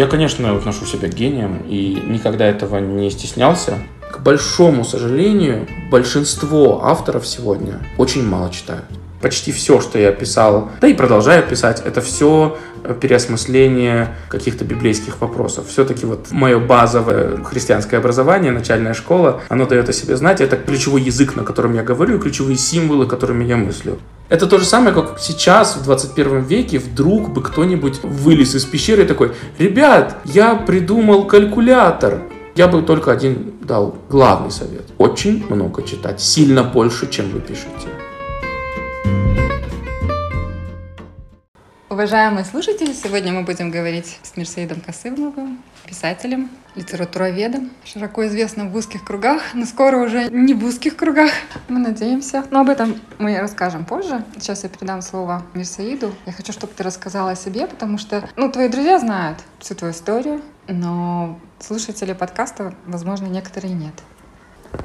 Я, конечно, отношу себя к гениям и никогда этого не стеснялся. К большому сожалению, большинство авторов сегодня очень мало читают. Почти все, что я писал, да и продолжаю писать, это все переосмысление каких-то библейских вопросов. Все-таки вот мое базовое христианское образование, начальная школа, оно дает о себе знать. Это ключевой язык, на котором я говорю, и ключевые символы, которыми я мыслю. Это то же самое, как сейчас, в 21 веке, вдруг бы кто-нибудь вылез из пещеры и такой, ребят, я придумал калькулятор. Я бы только один дал главный совет. Очень много читать, сильно больше, чем вы пишете. Уважаемые слушатели, сегодня мы будем говорить с Мирсаидом Касымовым, писателем, литературоведом, широко известным в узких кругах, но скоро уже не в узких кругах, мы надеемся. Но об этом мы расскажем позже. Сейчас я передам слово Мирсаиду. Я хочу, чтобы ты рассказала о себе, потому что, ну, твои друзья знают всю твою историю, но слушатели подкаста, возможно, некоторые нет.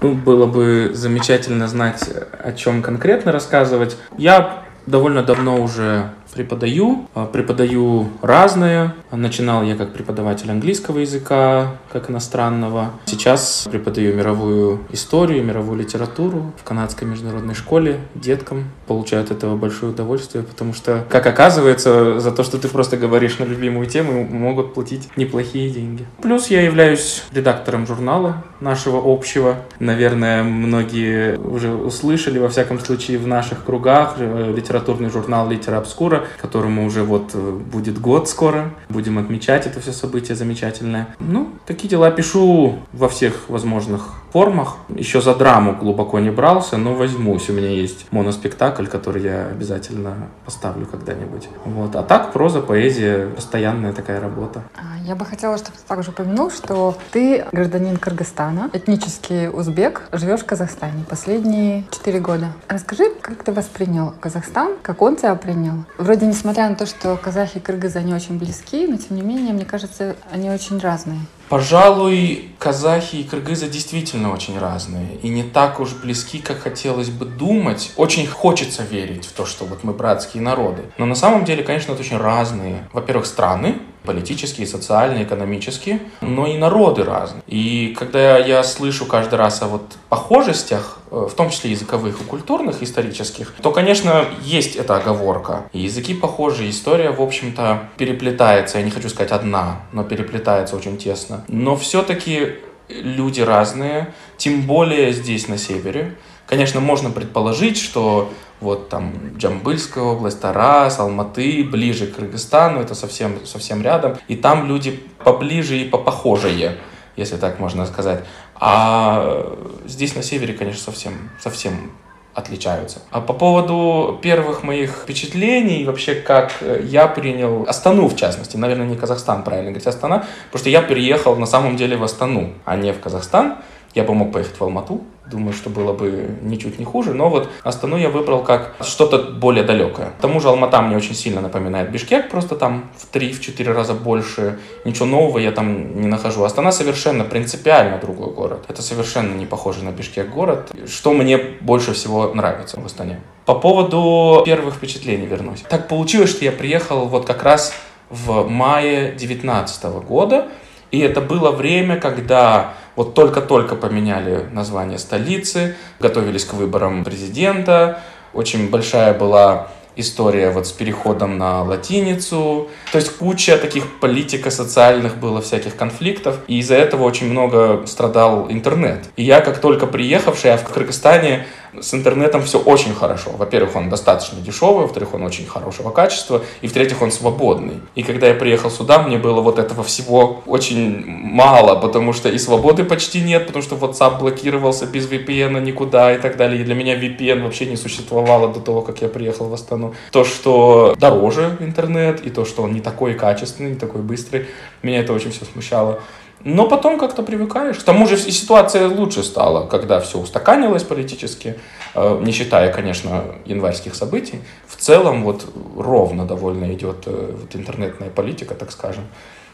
Ну, было бы замечательно знать, о чем конкретно рассказывать. Я довольно давно уже преподаю. А, преподаю разное. Начинал я как преподаватель английского языка, как иностранного. Сейчас преподаю мировую историю, мировую литературу в канадской международной школе деткам. Получаю от этого большое удовольствие, потому что, как оказывается, за то, что ты просто говоришь на любимую тему, могут платить неплохие деньги. Плюс я являюсь редактором журнала нашего общего. Наверное, многие уже услышали, во всяком случае, в наших кругах э, литературный журнал «Литера Обскура», которому уже вот э, будет год скоро. Будем отмечать это все событие замечательное. Ну, такие дела пишу во всех возможных формах. Еще за драму глубоко не брался, но возьмусь. У меня есть моноспектакль, который я обязательно поставлю когда-нибудь. Вот. А так проза, поэзия, постоянная такая работа. А, я бы хотела, чтобы ты также упомянул, что ты гражданин Кыргызстана, этнический узбек, живешь в Казахстане последние четыре года. Расскажи, как ты воспринял Казахстан, как он тебя принял? Вроде, несмотря на то, что казахи и кыргызы, они очень близки, но тем не менее, мне кажется, они очень разные. Пожалуй, казахи и кыргызы действительно очень разные и не так уж близки, как хотелось бы думать. Очень хочется верить в то, что вот мы братские народы. Но на самом деле, конечно, это очень разные, во-первых, страны, политические, социальные, экономические, но и народы разные. И когда я слышу каждый раз о вот похожестях, э, в том числе языковых и культурных, исторических, то, конечно, есть эта оговорка. И языки похожи, история, в общем-то, переплетается, я не хочу сказать одна, но переплетается очень тесно. Но все-таки люди разные, тем более здесь, на севере. Конечно, можно предположить, что вот там Джамбыльская область, Тарас, Алматы, ближе к Кыргызстану, это совсем, совсем рядом. И там люди поближе и попохожие, если так можно сказать. А здесь на севере, конечно, совсем, совсем отличаются. А по поводу первых моих впечатлений, вообще как я принял Астану, в частности, наверное, не Казахстан, правильно говорить, Астана, потому что я переехал на самом деле в Астану, а не в Казахстан. Я бы мог поехать в Алмату, думаю, что было бы ничуть не хуже, но вот Астану я выбрал как что-то более далекое. К тому же Алмата мне очень сильно напоминает Бишкек, просто там в 3-4 раза больше. Ничего нового я там не нахожу. Астана совершенно принципиально другой город. Это совершенно не похоже на Бишкек город, что мне больше всего нравится в Астане. По поводу первых впечатлений вернусь. Так получилось, что я приехал вот как раз в мае 2019 года, и это было время, когда вот только-только поменяли название столицы, готовились к выборам президента. Очень большая была история вот с переходом на латиницу. То есть куча таких политико-социальных было всяких конфликтов, и из-за этого очень много страдал интернет. И я, как только приехавший, я в Кыргызстане с интернетом все очень хорошо. Во-первых, он достаточно дешевый, во-вторых, он очень хорошего качества, и в-третьих, он свободный. И когда я приехал сюда, мне было вот этого всего очень мало, потому что и свободы почти нет, потому что WhatsApp блокировался без VPN никуда и так далее. И для меня VPN вообще не существовало до того, как я приехал в Астану. То, что дороже интернет, и то, что он не такой качественный, не такой быстрый, меня это очень все смущало. Но потом как-то привыкаешь. К тому же и ситуация лучше стала, когда все устаканилось политически, э, не считая, конечно, январских событий. В целом вот ровно довольно идет э, вот интернетная политика, так скажем.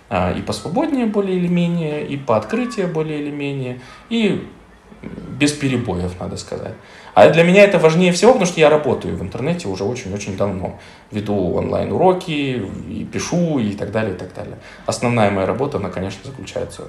А, и посвободнее более или менее, и по открытию более или менее, и без перебоев, надо сказать. А для меня это важнее всего, потому что я работаю в интернете уже очень-очень давно. Веду онлайн-уроки, и пишу, и так далее, и так далее. Основная моя работа, она, конечно, заключается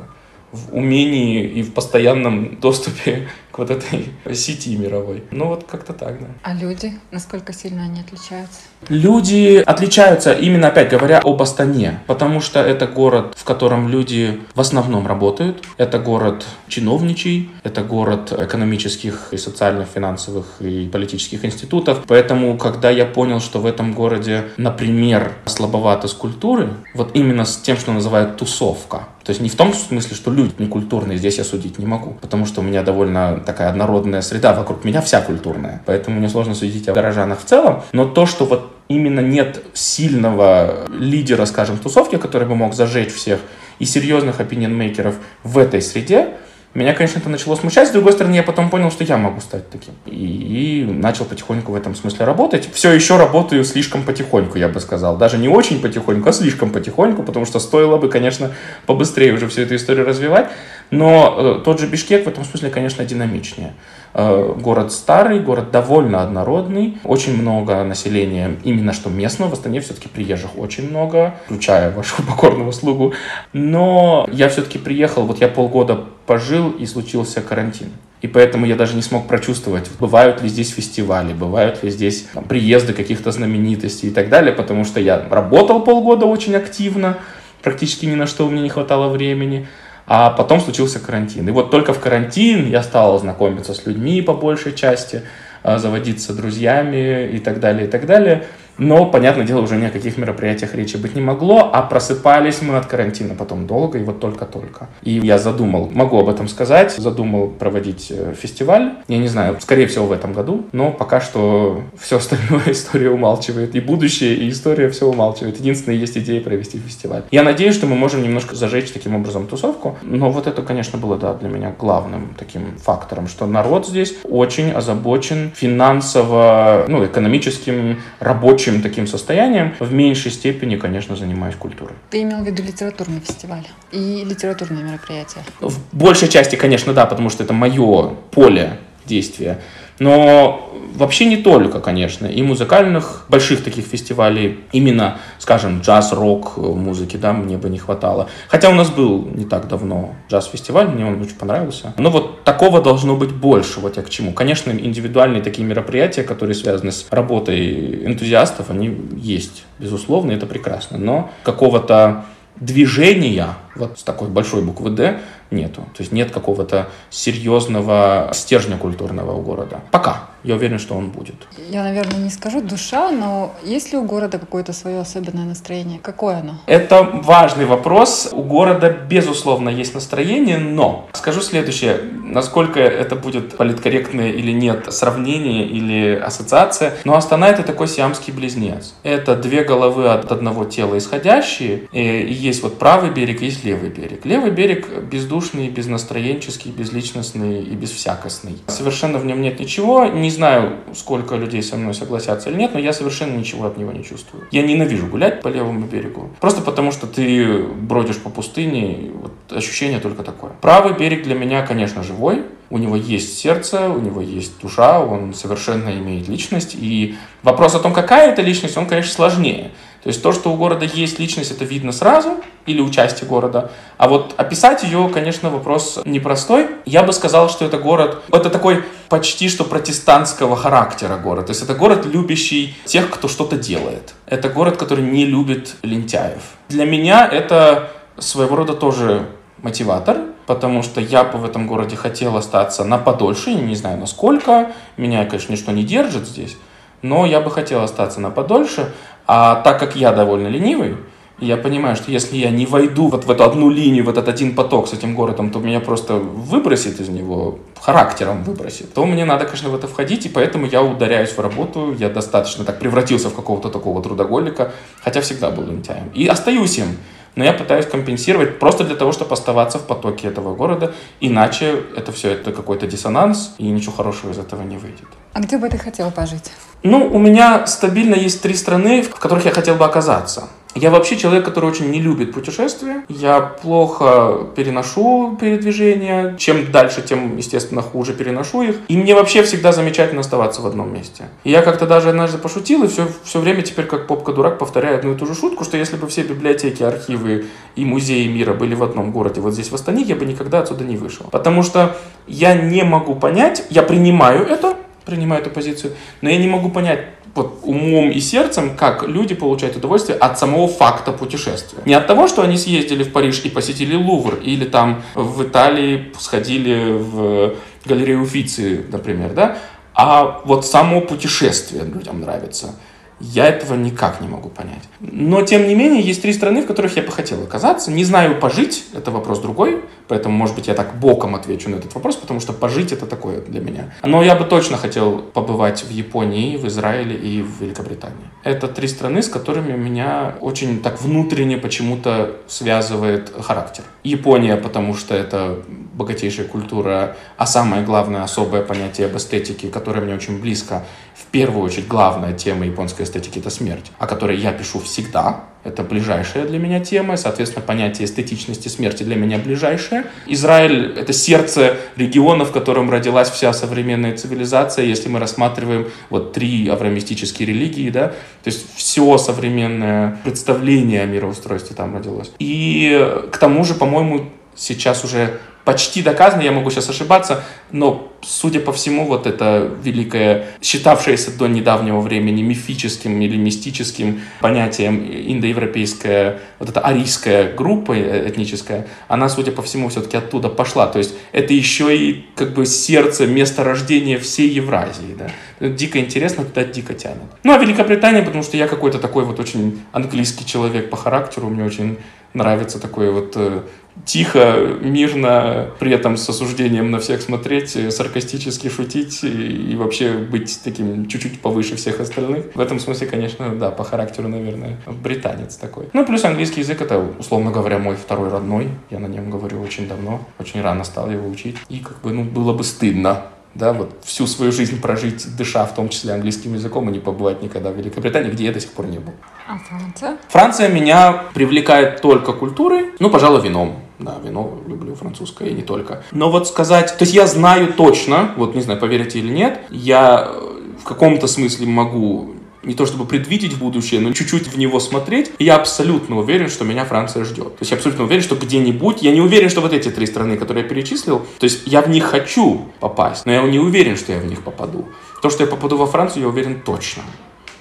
в умении и в постоянном доступе к вот этой сети мировой. Ну вот как-то так, да. А люди, насколько сильно они отличаются? Люди отличаются именно, опять говоря, об Астане, потому что это город, в котором люди в основном работают, это город чиновничий, это город экономических и социальных, финансовых и политических институтов. Поэтому, когда я понял, что в этом городе, например, слабовато с культуры, вот именно с тем, что называют тусовка, то есть не в том смысле, что люди не культурные, здесь я судить не могу, потому что у меня довольно такая однородная среда, вокруг меня вся культурная, поэтому мне сложно судить о горожанах в целом, но то, что вот именно нет сильного лидера, скажем, тусовки, который бы мог зажечь всех, и серьезных опинион-мейкеров в этой среде, меня, конечно, это начало смущать. С другой стороны, я потом понял, что я могу стать таким. И, и начал потихоньку в этом смысле работать. Все еще работаю слишком потихоньку, я бы сказал. Даже не очень потихоньку, а слишком потихоньку, потому что стоило бы, конечно, побыстрее уже всю эту историю развивать. Но э, тот же Бишкек в этом смысле, конечно, динамичнее. Э, город старый, город довольно однородный, очень много населения именно что местного, в Астане все-таки приезжих очень много, включая вашу покорного слугу. Но я все-таки приехал, вот я полгода пожил и случился карантин. И поэтому я даже не смог прочувствовать, бывают ли здесь фестивали, бывают ли здесь там, приезды каких-то знаменитостей и так далее, потому что я работал полгода очень активно, практически ни на что у меня не хватало времени. А потом случился карантин. И вот только в карантин я стал знакомиться с людьми по большей части, а, заводиться друзьями и так далее, и так далее. Но, понятное дело, уже ни о каких мероприятиях речи быть не могло, а просыпались мы от карантина потом долго, и вот только-только. И я задумал, могу об этом сказать, задумал проводить э, фестиваль. Я не знаю, скорее всего в этом году, но пока что все остальное история умалчивает. И будущее, и история все умалчивает. Единственное, есть идея провести фестиваль. Я надеюсь, что мы можем немножко зажечь таким образом тусовку, но вот это, конечно, было, да, для меня главным таким фактором, что народ здесь очень озабочен финансово, ну, экономическим, рабочим общим таким состоянием, в меньшей степени, конечно, занимаюсь культурой. Ты имел в виду литературный фестиваль и литературные мероприятия? В большей части, конечно, да, потому что это мое поле действия. Но вообще не только, конечно, и музыкальных больших таких фестивалей, именно, скажем, джаз-рок музыки, да, мне бы не хватало. Хотя у нас был не так давно джаз-фестиваль, мне он очень понравился. Но вот такого должно быть больше, вот я к чему. Конечно, индивидуальные такие мероприятия, которые связаны с работой энтузиастов, они есть, безусловно, это прекрасно. Но какого-то движения вот с такой большой буквы «Д» нету. То есть нет какого-то серьезного стержня культурного у города. Пока. Я уверен, что он будет. Я, наверное, не скажу душа, но есть ли у города какое-то свое особенное настроение? Какое оно? Это важный вопрос. У города, безусловно, есть настроение, но скажу следующее. Насколько это будет политкорректное или нет сравнение или ассоциация, но Астана это такой сиамский близнец. Это две головы от одного тела исходящие, и есть вот правый берег, есть левый берег. Левый берег бездушный, безнастроенческий, безличностный и безвсякостный. Совершенно в нем нет ничего, не знаю, сколько людей со мной согласятся или нет, но я совершенно ничего от него не чувствую. Я ненавижу гулять по левому берегу. Просто потому, что ты бродишь по пустыне, вот ощущение только такое. Правый берег для меня, конечно, живой. У него есть сердце, у него есть душа, он совершенно имеет личность. И вопрос о том, какая это личность, он, конечно, сложнее. То есть то, что у города есть личность, это видно сразу, или у части города. А вот описать ее, конечно, вопрос непростой. Я бы сказал, что это город, это такой почти что протестантского характера город. То есть это город, любящий тех, кто что-то делает. Это город, который не любит лентяев. Для меня это своего рода тоже мотиватор, потому что я бы в этом городе хотел остаться на подольше, не знаю насколько, меня, конечно, ничто не держит здесь, но я бы хотел остаться на подольше, а так как я довольно ленивый, я понимаю, что если я не войду вот в эту одну линию, в этот один поток с этим городом, то меня просто выбросит из него, характером выбросит, то мне надо, конечно, в это входить, и поэтому я ударяюсь в работу, я достаточно так превратился в какого-то такого трудоголика, хотя всегда был лентяем. И остаюсь им но я пытаюсь компенсировать просто для того, чтобы оставаться в потоке этого города, иначе это все это какой-то диссонанс, и ничего хорошего из этого не выйдет. А где бы ты хотел пожить? Ну, у меня стабильно есть три страны, в которых я хотел бы оказаться. Я вообще человек, который очень не любит путешествия. Я плохо переношу передвижения. Чем дальше, тем, естественно, хуже переношу их. И мне вообще всегда замечательно оставаться в одном месте. И я как-то даже однажды пошутил, и все, все время теперь как попка-дурак повторяю одну и ту же шутку, что если бы все библиотеки, архивы и музеи мира были в одном городе, вот здесь в Астане, я бы никогда отсюда не вышел. Потому что я не могу понять, я принимаю это, принимаю эту позицию, но я не могу понять, вот умом и сердцем, как люди получают удовольствие от самого факта путешествия. Не от того, что они съездили в Париж и посетили Лувр, или там в Италии сходили в галерею Уфицы, например, да, а вот само путешествие людям нравится. Я этого никак не могу понять. Но, тем не менее, есть три страны, в которых я бы хотел оказаться. Не знаю, пожить, это вопрос другой, поэтому, может быть, я так боком отвечу на этот вопрос, потому что пожить это такое для меня. Но я бы точно хотел побывать в Японии, в Израиле и в Великобритании. Это три страны, с которыми меня очень так внутренне почему-то связывает характер. Япония, потому что это богатейшая культура, а самое главное, особое понятие об эстетике, которое мне очень близко, в первую очередь, главная тема японской эстетики — это смерть, о которой я пишу всегда. Это ближайшая для меня тема, соответственно, понятие эстетичности смерти для меня ближайшее. Израиль — это сердце региона, в котором родилась вся современная цивилизация, если мы рассматриваем вот три авраамистические религии, да, то есть все современное представление о мироустройстве там родилось. И к тому же, по-моему, сейчас уже почти доказано, я могу сейчас ошибаться, но, судя по всему, вот это великое, считавшееся до недавнего времени мифическим или мистическим понятием индоевропейская, вот эта арийская группа этническая, она, судя по всему, все-таки оттуда пошла. То есть это еще и как бы сердце, место рождения всей Евразии. Да? Это дико интересно, туда дико тянет. Ну, а Великобритания, потому что я какой-то такой вот очень английский человек по характеру, мне очень нравится такое вот э, тихо, мирно, при этом с осуждением на всех смотреть, э, саркастически шутить и, вообще быть таким чуть-чуть повыше всех остальных. В этом смысле, конечно, да, по характеру, наверное, британец такой. Ну, плюс английский язык — это, условно говоря, мой второй родной. Я на нем говорю очень давно, очень рано стал его учить. И как бы, ну, было бы стыдно да, вот всю свою жизнь прожить, дыша в том числе английским языком, и не побывать никогда в Великобритании, где я до сих пор не был. А Франция? Франция меня привлекает только культурой, ну, пожалуй, вином. Да, вино люблю французское и не только. Но вот сказать, то есть я знаю точно, вот не знаю, поверите или нет, я в каком-то смысле могу не то чтобы предвидеть будущее, но чуть-чуть в него смотреть. И я абсолютно уверен, что меня Франция ждет. То есть я абсолютно уверен, что где-нибудь, я не уверен, что вот эти три страны, которые я перечислил, то есть я в них хочу попасть, но я не уверен, что я в них попаду. То, что я попаду во Францию, я уверен точно.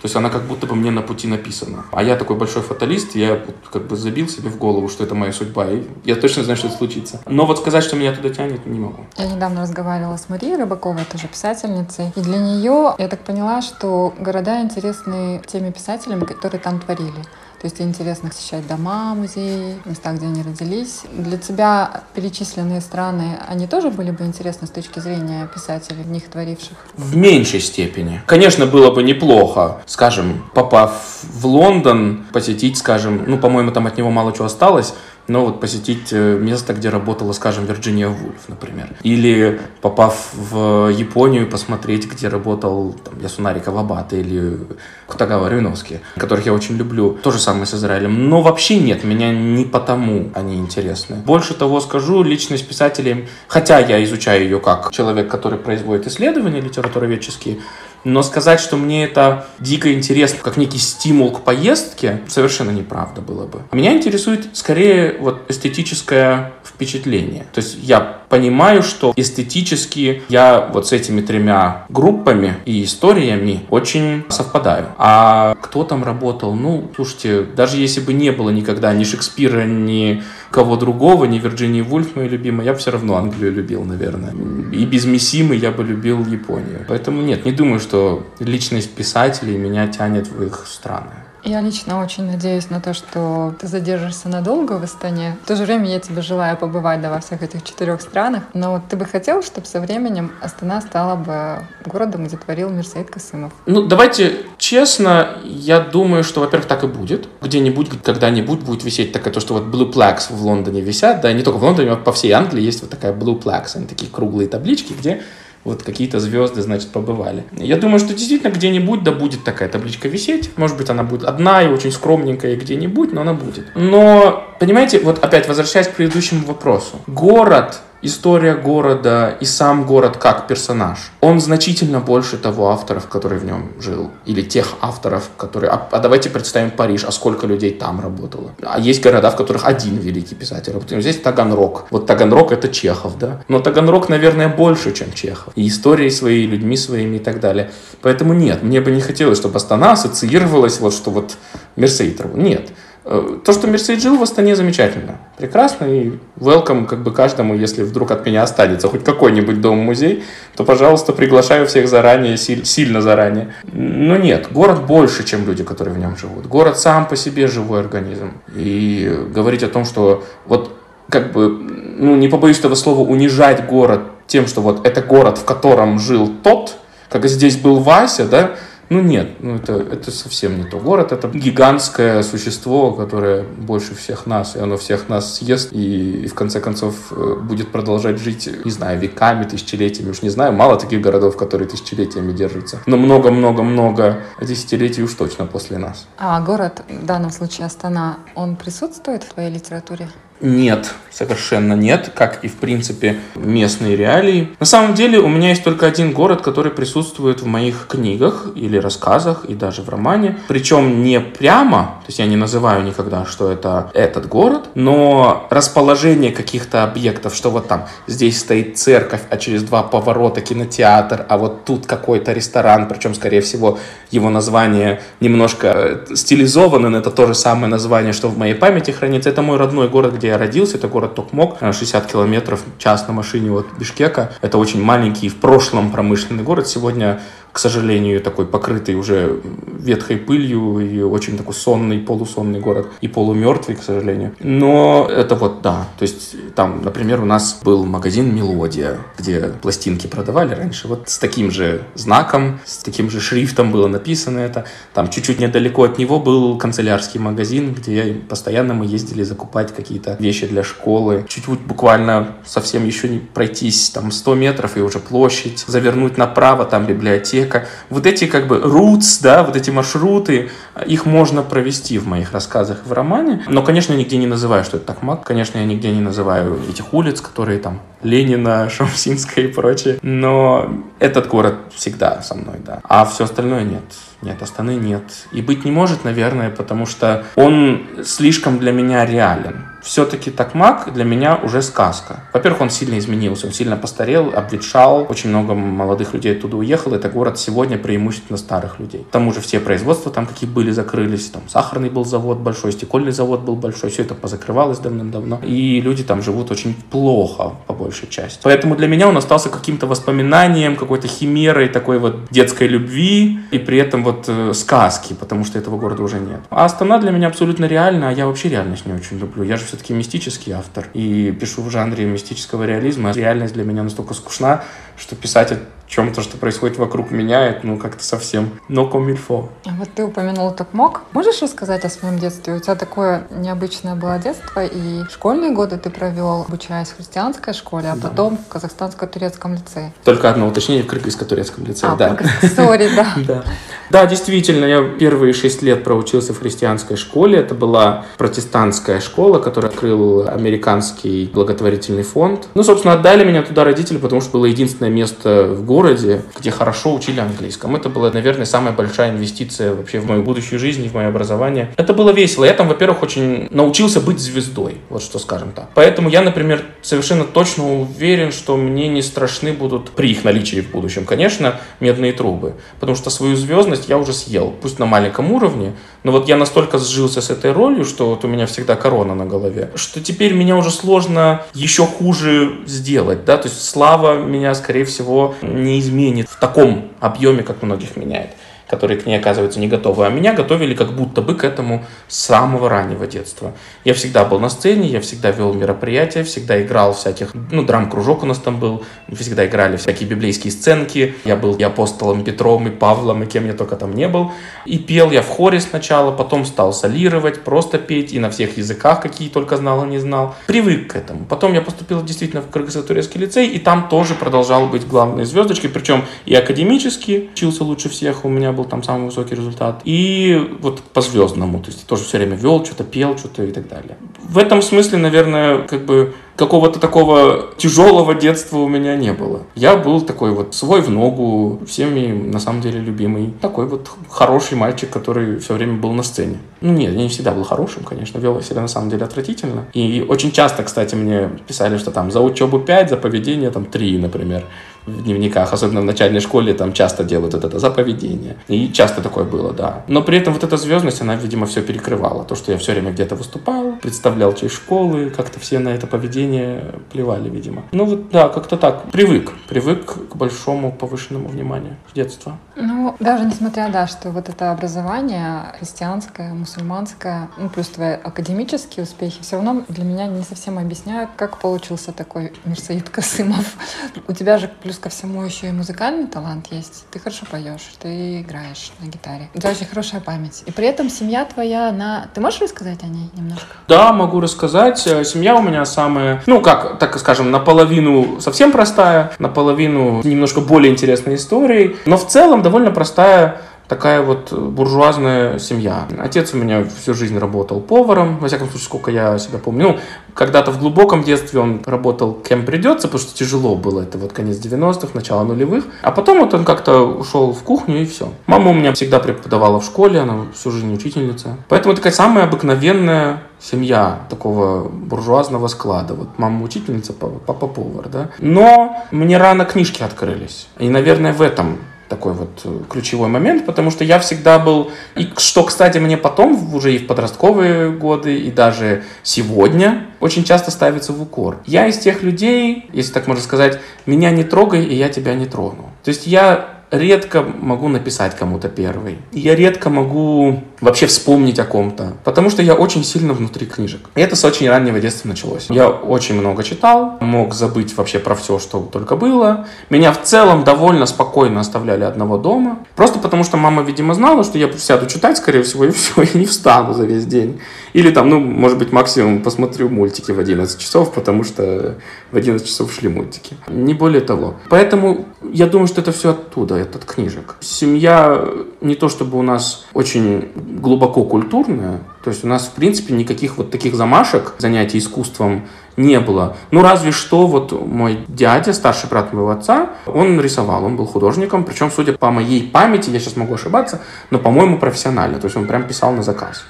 То есть она как будто бы мне на пути написана. А я такой большой фаталист, я как бы забил себе в голову, что это моя судьба, и я точно знаю, что это случится. Но вот сказать, что меня туда тянет, не могу. Я недавно разговаривала с Марией Рыбаковой, тоже писательницей, и для нее я так поняла, что города интересны теми писателями, которые там творили. То есть интересно посещать дома, музеи, места, где они родились. Для тебя перечисленные страны, они тоже были бы интересны с точки зрения писателей, в них творивших? В меньшей степени. Конечно, было бы неплохо, скажем, попав в Лондон, посетить, скажем, ну, по-моему, там от него мало чего осталось, но вот посетить э, место, где работала, скажем, Вирджиния Вульф, например. Или попав в Японию, посмотреть, где работал там, Ясунари Кавабата или Кутагава Рюновский, которых я очень люблю. То же самое с Израилем. Но вообще нет, меня не потому они интересны. Больше того скажу, личность писателей, хотя я изучаю ее как человек, который производит исследования литературоведческие, но сказать, что мне это дико интересно, как некий стимул к поездке, совершенно неправда было бы. Меня интересует скорее вот эстетическое впечатление. То есть я понимаю, что эстетически я вот с этими тремя группами и историями очень совпадаю. А кто там работал? Ну, слушайте, даже если бы не было никогда ни Шекспира, ни кого другого, ни Вирджинии Вульф, моя любимая, я бы все равно Англию любил, наверное. И без Мисимы я бы любил Японию. Поэтому нет, не думаю, что личность писателей меня тянет в их страны. Я лично очень надеюсь на то, что ты задержишься надолго в Астане. В то же время я тебе желаю побывать да, во всех этих четырех странах. Но ты бы хотел, чтобы со временем Астана стала бы городом, где творил Мирсаид Касымов? Ну, давайте честно, я думаю, что, во-первых, так и будет. Где-нибудь, когда-нибудь будет висеть такая, то, что вот Blue Plaques в Лондоне висят, да, не только в Лондоне, а по всей Англии есть вот такая Blue Plaques, они такие круглые таблички, где вот какие-то звезды, значит, побывали. Я думаю, что действительно где-нибудь да будет такая табличка висеть. Может быть, она будет одна и очень скромненькая где-нибудь, но она будет. Но, понимаете, вот опять возвращаясь к предыдущему вопросу. Город история города и сам город как персонаж, он значительно больше того авторов, который в нем жил. Или тех авторов, которые... А, а давайте представим Париж, а сколько людей там работало. А есть города, в которых один великий писатель работает. Здесь Таганрог. Вот Таганрог это Чехов, да? Но Таганрог, наверное, больше, чем Чехов. И историей своей, людьми своими и так далее. Поэтому нет, мне бы не хотелось, чтобы Астана ассоциировалась вот, что вот Мерсейтеру. Нет. Э, то, что Мерседес жил в Астане, замечательно. Прекрасно и welcome как бы каждому, если вдруг от меня останется хоть какой-нибудь дом-музей, то, пожалуйста, приглашаю всех заранее, сильно заранее. Но нет, город больше, чем люди, которые в нем живут. Город сам по себе живой организм. И говорить о том, что вот как бы, ну, не побоюсь этого слова, унижать город тем, что вот это город, в котором жил тот, как здесь был Вася, да, ну нет, ну это, это совсем не то. Город это гигантское существо, которое больше всех нас, и оно всех нас съест, и, и в конце концов э, будет продолжать жить, не знаю, веками, тысячелетиями, уж не знаю, мало таких городов, которые тысячелетиями держатся, но много-много-много десятилетий уж точно после нас. А город, в данном случае Астана, он присутствует в твоей литературе? Нет, совершенно нет, как и в принципе местные реалии. На самом деле у меня есть только один город, который присутствует в моих книгах или рассказах и даже в романе. Причем не прямо, то есть я не называю никогда, что это этот город, но расположение каких-то объектов, что вот там здесь стоит церковь, а через два поворота кинотеатр, а вот тут какой-то ресторан, причем скорее всего его название немножко э, стилизовано, но это то же самое название, что в моей памяти хранится. Это мой родной город, где я родился, это город Токмок, 60 километров час на машине от Бишкека. Это очень маленький в прошлом промышленный город. Сегодня к сожалению, такой покрытый уже ветхой пылью и очень такой сонный, полусонный город и полумертвый, к сожалению. Но это вот, да, то есть там, например, у нас был магазин «Мелодия», где пластинки продавали раньше, вот с таким же знаком, с таким же шрифтом было написано это. Там чуть-чуть недалеко от него был канцелярский магазин, где постоянно мы ездили закупать какие-то вещи для школы. Чуть-чуть буквально совсем еще не пройтись, там 100 метров и уже площадь, завернуть направо, там библиотека, человека. Вот эти как бы roots, да, вот эти маршруты, их можно провести в моих рассказах в романе. Но, конечно, я нигде не называю, что это Токмак. Конечно, я нигде не называю этих улиц, которые там Ленина, Шамсинская и прочее. Но этот город всегда со мной, да. А все остальное нет. Нет, Астаны нет. И быть не может, наверное, потому что он слишком для меня реален. Все-таки Такмак для меня уже сказка. Во-первых, он сильно изменился, он сильно постарел, обветшал, очень много молодых людей оттуда уехало. Это город сегодня преимущественно старых людей. К тому же все производства там какие были закрылись, там сахарный был завод большой, стекольный завод был большой, все это позакрывалось давным-давно. И люди там живут очень плохо, по большей части. Поэтому для меня он остался каким-то воспоминанием, какой-то химерой такой вот детской любви и при этом вот э, сказки, потому что этого города уже нет. А Астана для меня абсолютно реальна, а я вообще реальность не очень люблю. Я же все-таки мистический автор и пишу в жанре мистического реализма. Реальность для меня настолько скучна, что писать о чем-то, что происходит вокруг меня, это ну как-то совсем но комильфо. А вот ты упомянул Токмок. Можешь рассказать о своем детстве? У тебя такое необычное было детство, и школьные годы ты провел, обучаясь в христианской школе, а да. потом в казахстанско-турецком лицее. Только одно уточнение в кыргызско-турецком лицее, а, да. Сори, да. Да, действительно, я первые шесть лет проучился в христианской школе. Это была протестантская школа, которую открыл американский благотворительный фонд. Ну, собственно, отдали меня туда родители, потому что было единственное место в городе, где хорошо учили английскому. Это была, наверное, самая большая инвестиция вообще в мою будущую жизнь, в мое образование. Это было весело. Я там, во-первых, очень научился быть звездой, вот что скажем так. Поэтому я, например, совершенно точно уверен, что мне не страшны будут при их наличии в будущем, конечно, медные трубы. Потому что свою звездность я уже съел. Пусть на маленьком уровне, но вот я настолько сжился с этой ролью, что вот у меня всегда корона на голове, что теперь меня уже сложно еще хуже сделать, да, то есть слава меня, скорее всего, не изменит в таком объеме, как многих меняет. Которые к ней оказываются не готовы. А меня готовили как будто бы к этому с самого раннего детства. Я всегда был на сцене, я всегда вел мероприятия, всегда играл всяких, ну, драм-кружок у нас там был, мы всегда играли всякие библейские сценки. Я был и апостолом Петром, и Павлом, и кем я только там не был. И пел я в хоре сначала, потом стал солировать, просто петь, и на всех языках, какие только знал и не знал. Привык к этому. Потом я поступил действительно в Кыргызско-турецкий лицей, и там тоже продолжал быть главной звездочкой, причем и академически учился лучше всех, у меня был там самый высокий результат, и вот по звездному, то есть тоже все время вел, что-то пел, что-то и так далее. В этом смысле, наверное, как бы какого-то такого тяжелого детства у меня не было. Я был такой вот свой в ногу, всеми на самом деле любимый. Такой вот хороший мальчик, который все время был на сцене. Ну нет, я не всегда был хорошим, конечно, вел я себя на самом деле отвратительно. И очень часто, кстати, мне писали, что там за учебу 5, за поведение там 3, например в дневниках, особенно в начальной школе, там часто делают это, это за поведение. И часто такое было, да. Но при этом вот эта звездность, она, видимо, все перекрывала. То, что я все время где-то выступал, представлял честь школы, как-то все на это поведение плевали, видимо. Ну вот, да, как-то так. Привык. Привык к большому повышенному вниманию с детства. Ну, даже несмотря, да, что вот это образование христианское, мусульманское, ну, плюс твои академические успехи, все равно для меня не совсем объясняют, как получился такой Мирсаид Касымов. У тебя же плюс ко всему еще и музыкальный талант есть. Ты хорошо поешь, ты играешь на гитаре. У тебя очень хорошая память. И при этом семья твоя, она... Ты можешь рассказать о ней немножко? Да, могу рассказать. Э, семья у меня самая, ну как, так скажем, наполовину совсем простая, наполовину немножко более интересной историей. Но в целом довольно простая такая вот буржуазная семья. Отец у меня всю жизнь работал поваром, во всяком случае, сколько я себя помню. Ну, когда-то в глубоком детстве он работал кем придется, потому что тяжело было. Это вот конец 90-х, начало нулевых. А потом вот он как-то ушел в кухню и все. Мама у меня всегда преподавала в школе, она всю жизнь учительница. Поэтому такая самая обыкновенная семья такого буржуазного склада. Вот мама учительница, папа повар, да. Но мне рано книжки открылись. И, наверное, в этом такой вот э, ключевой момент, потому что я всегда был, и что, кстати, мне потом, уже и в подростковые годы, и даже сегодня, очень часто ставится в укор. Я из тех людей, если так можно сказать, меня не трогай, и я тебя не трону. То есть я редко могу написать кому-то первый. Я редко могу вообще вспомнить о ком-то, потому что я очень сильно внутри книжек. И это с очень раннего детства началось. Я очень много читал, мог забыть вообще про все, что только было. Меня в целом довольно спокойно оставляли одного дома. Просто потому что мама, видимо, знала, что я сяду читать, скорее всего, и все, и не встану за весь день. Или там, ну, может быть, максимум посмотрю мультики в 11 часов, потому что в 11 часов шли мультики. Не более того. Поэтому я думаю, что это все оттуда, это от книжек. Семья не то чтобы у нас очень глубоко культурная, то есть у нас, в принципе, никаких вот таких замашек занятий искусством не было. Ну, разве что вот мой дядя, старший брат моего отца, он рисовал, он был художником, причем, судя по моей памяти, я сейчас могу ошибаться, но, по-моему, профессионально, то есть он прям писал на заказ.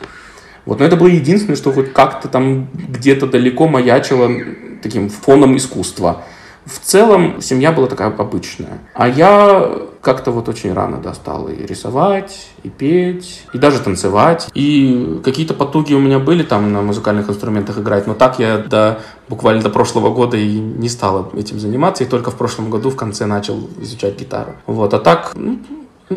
Вот, но это было единственное, что хоть как-то там где-то далеко маячило таким фоном искусства. В целом семья была такая обычная. А я как-то вот очень рано достал и рисовать, и петь, и даже танцевать. И какие-то потуги у меня были там на музыкальных инструментах играть, но так я до, буквально до прошлого года и не стал этим заниматься, и только в прошлом году в конце начал изучать гитару. Вот, а так, ну,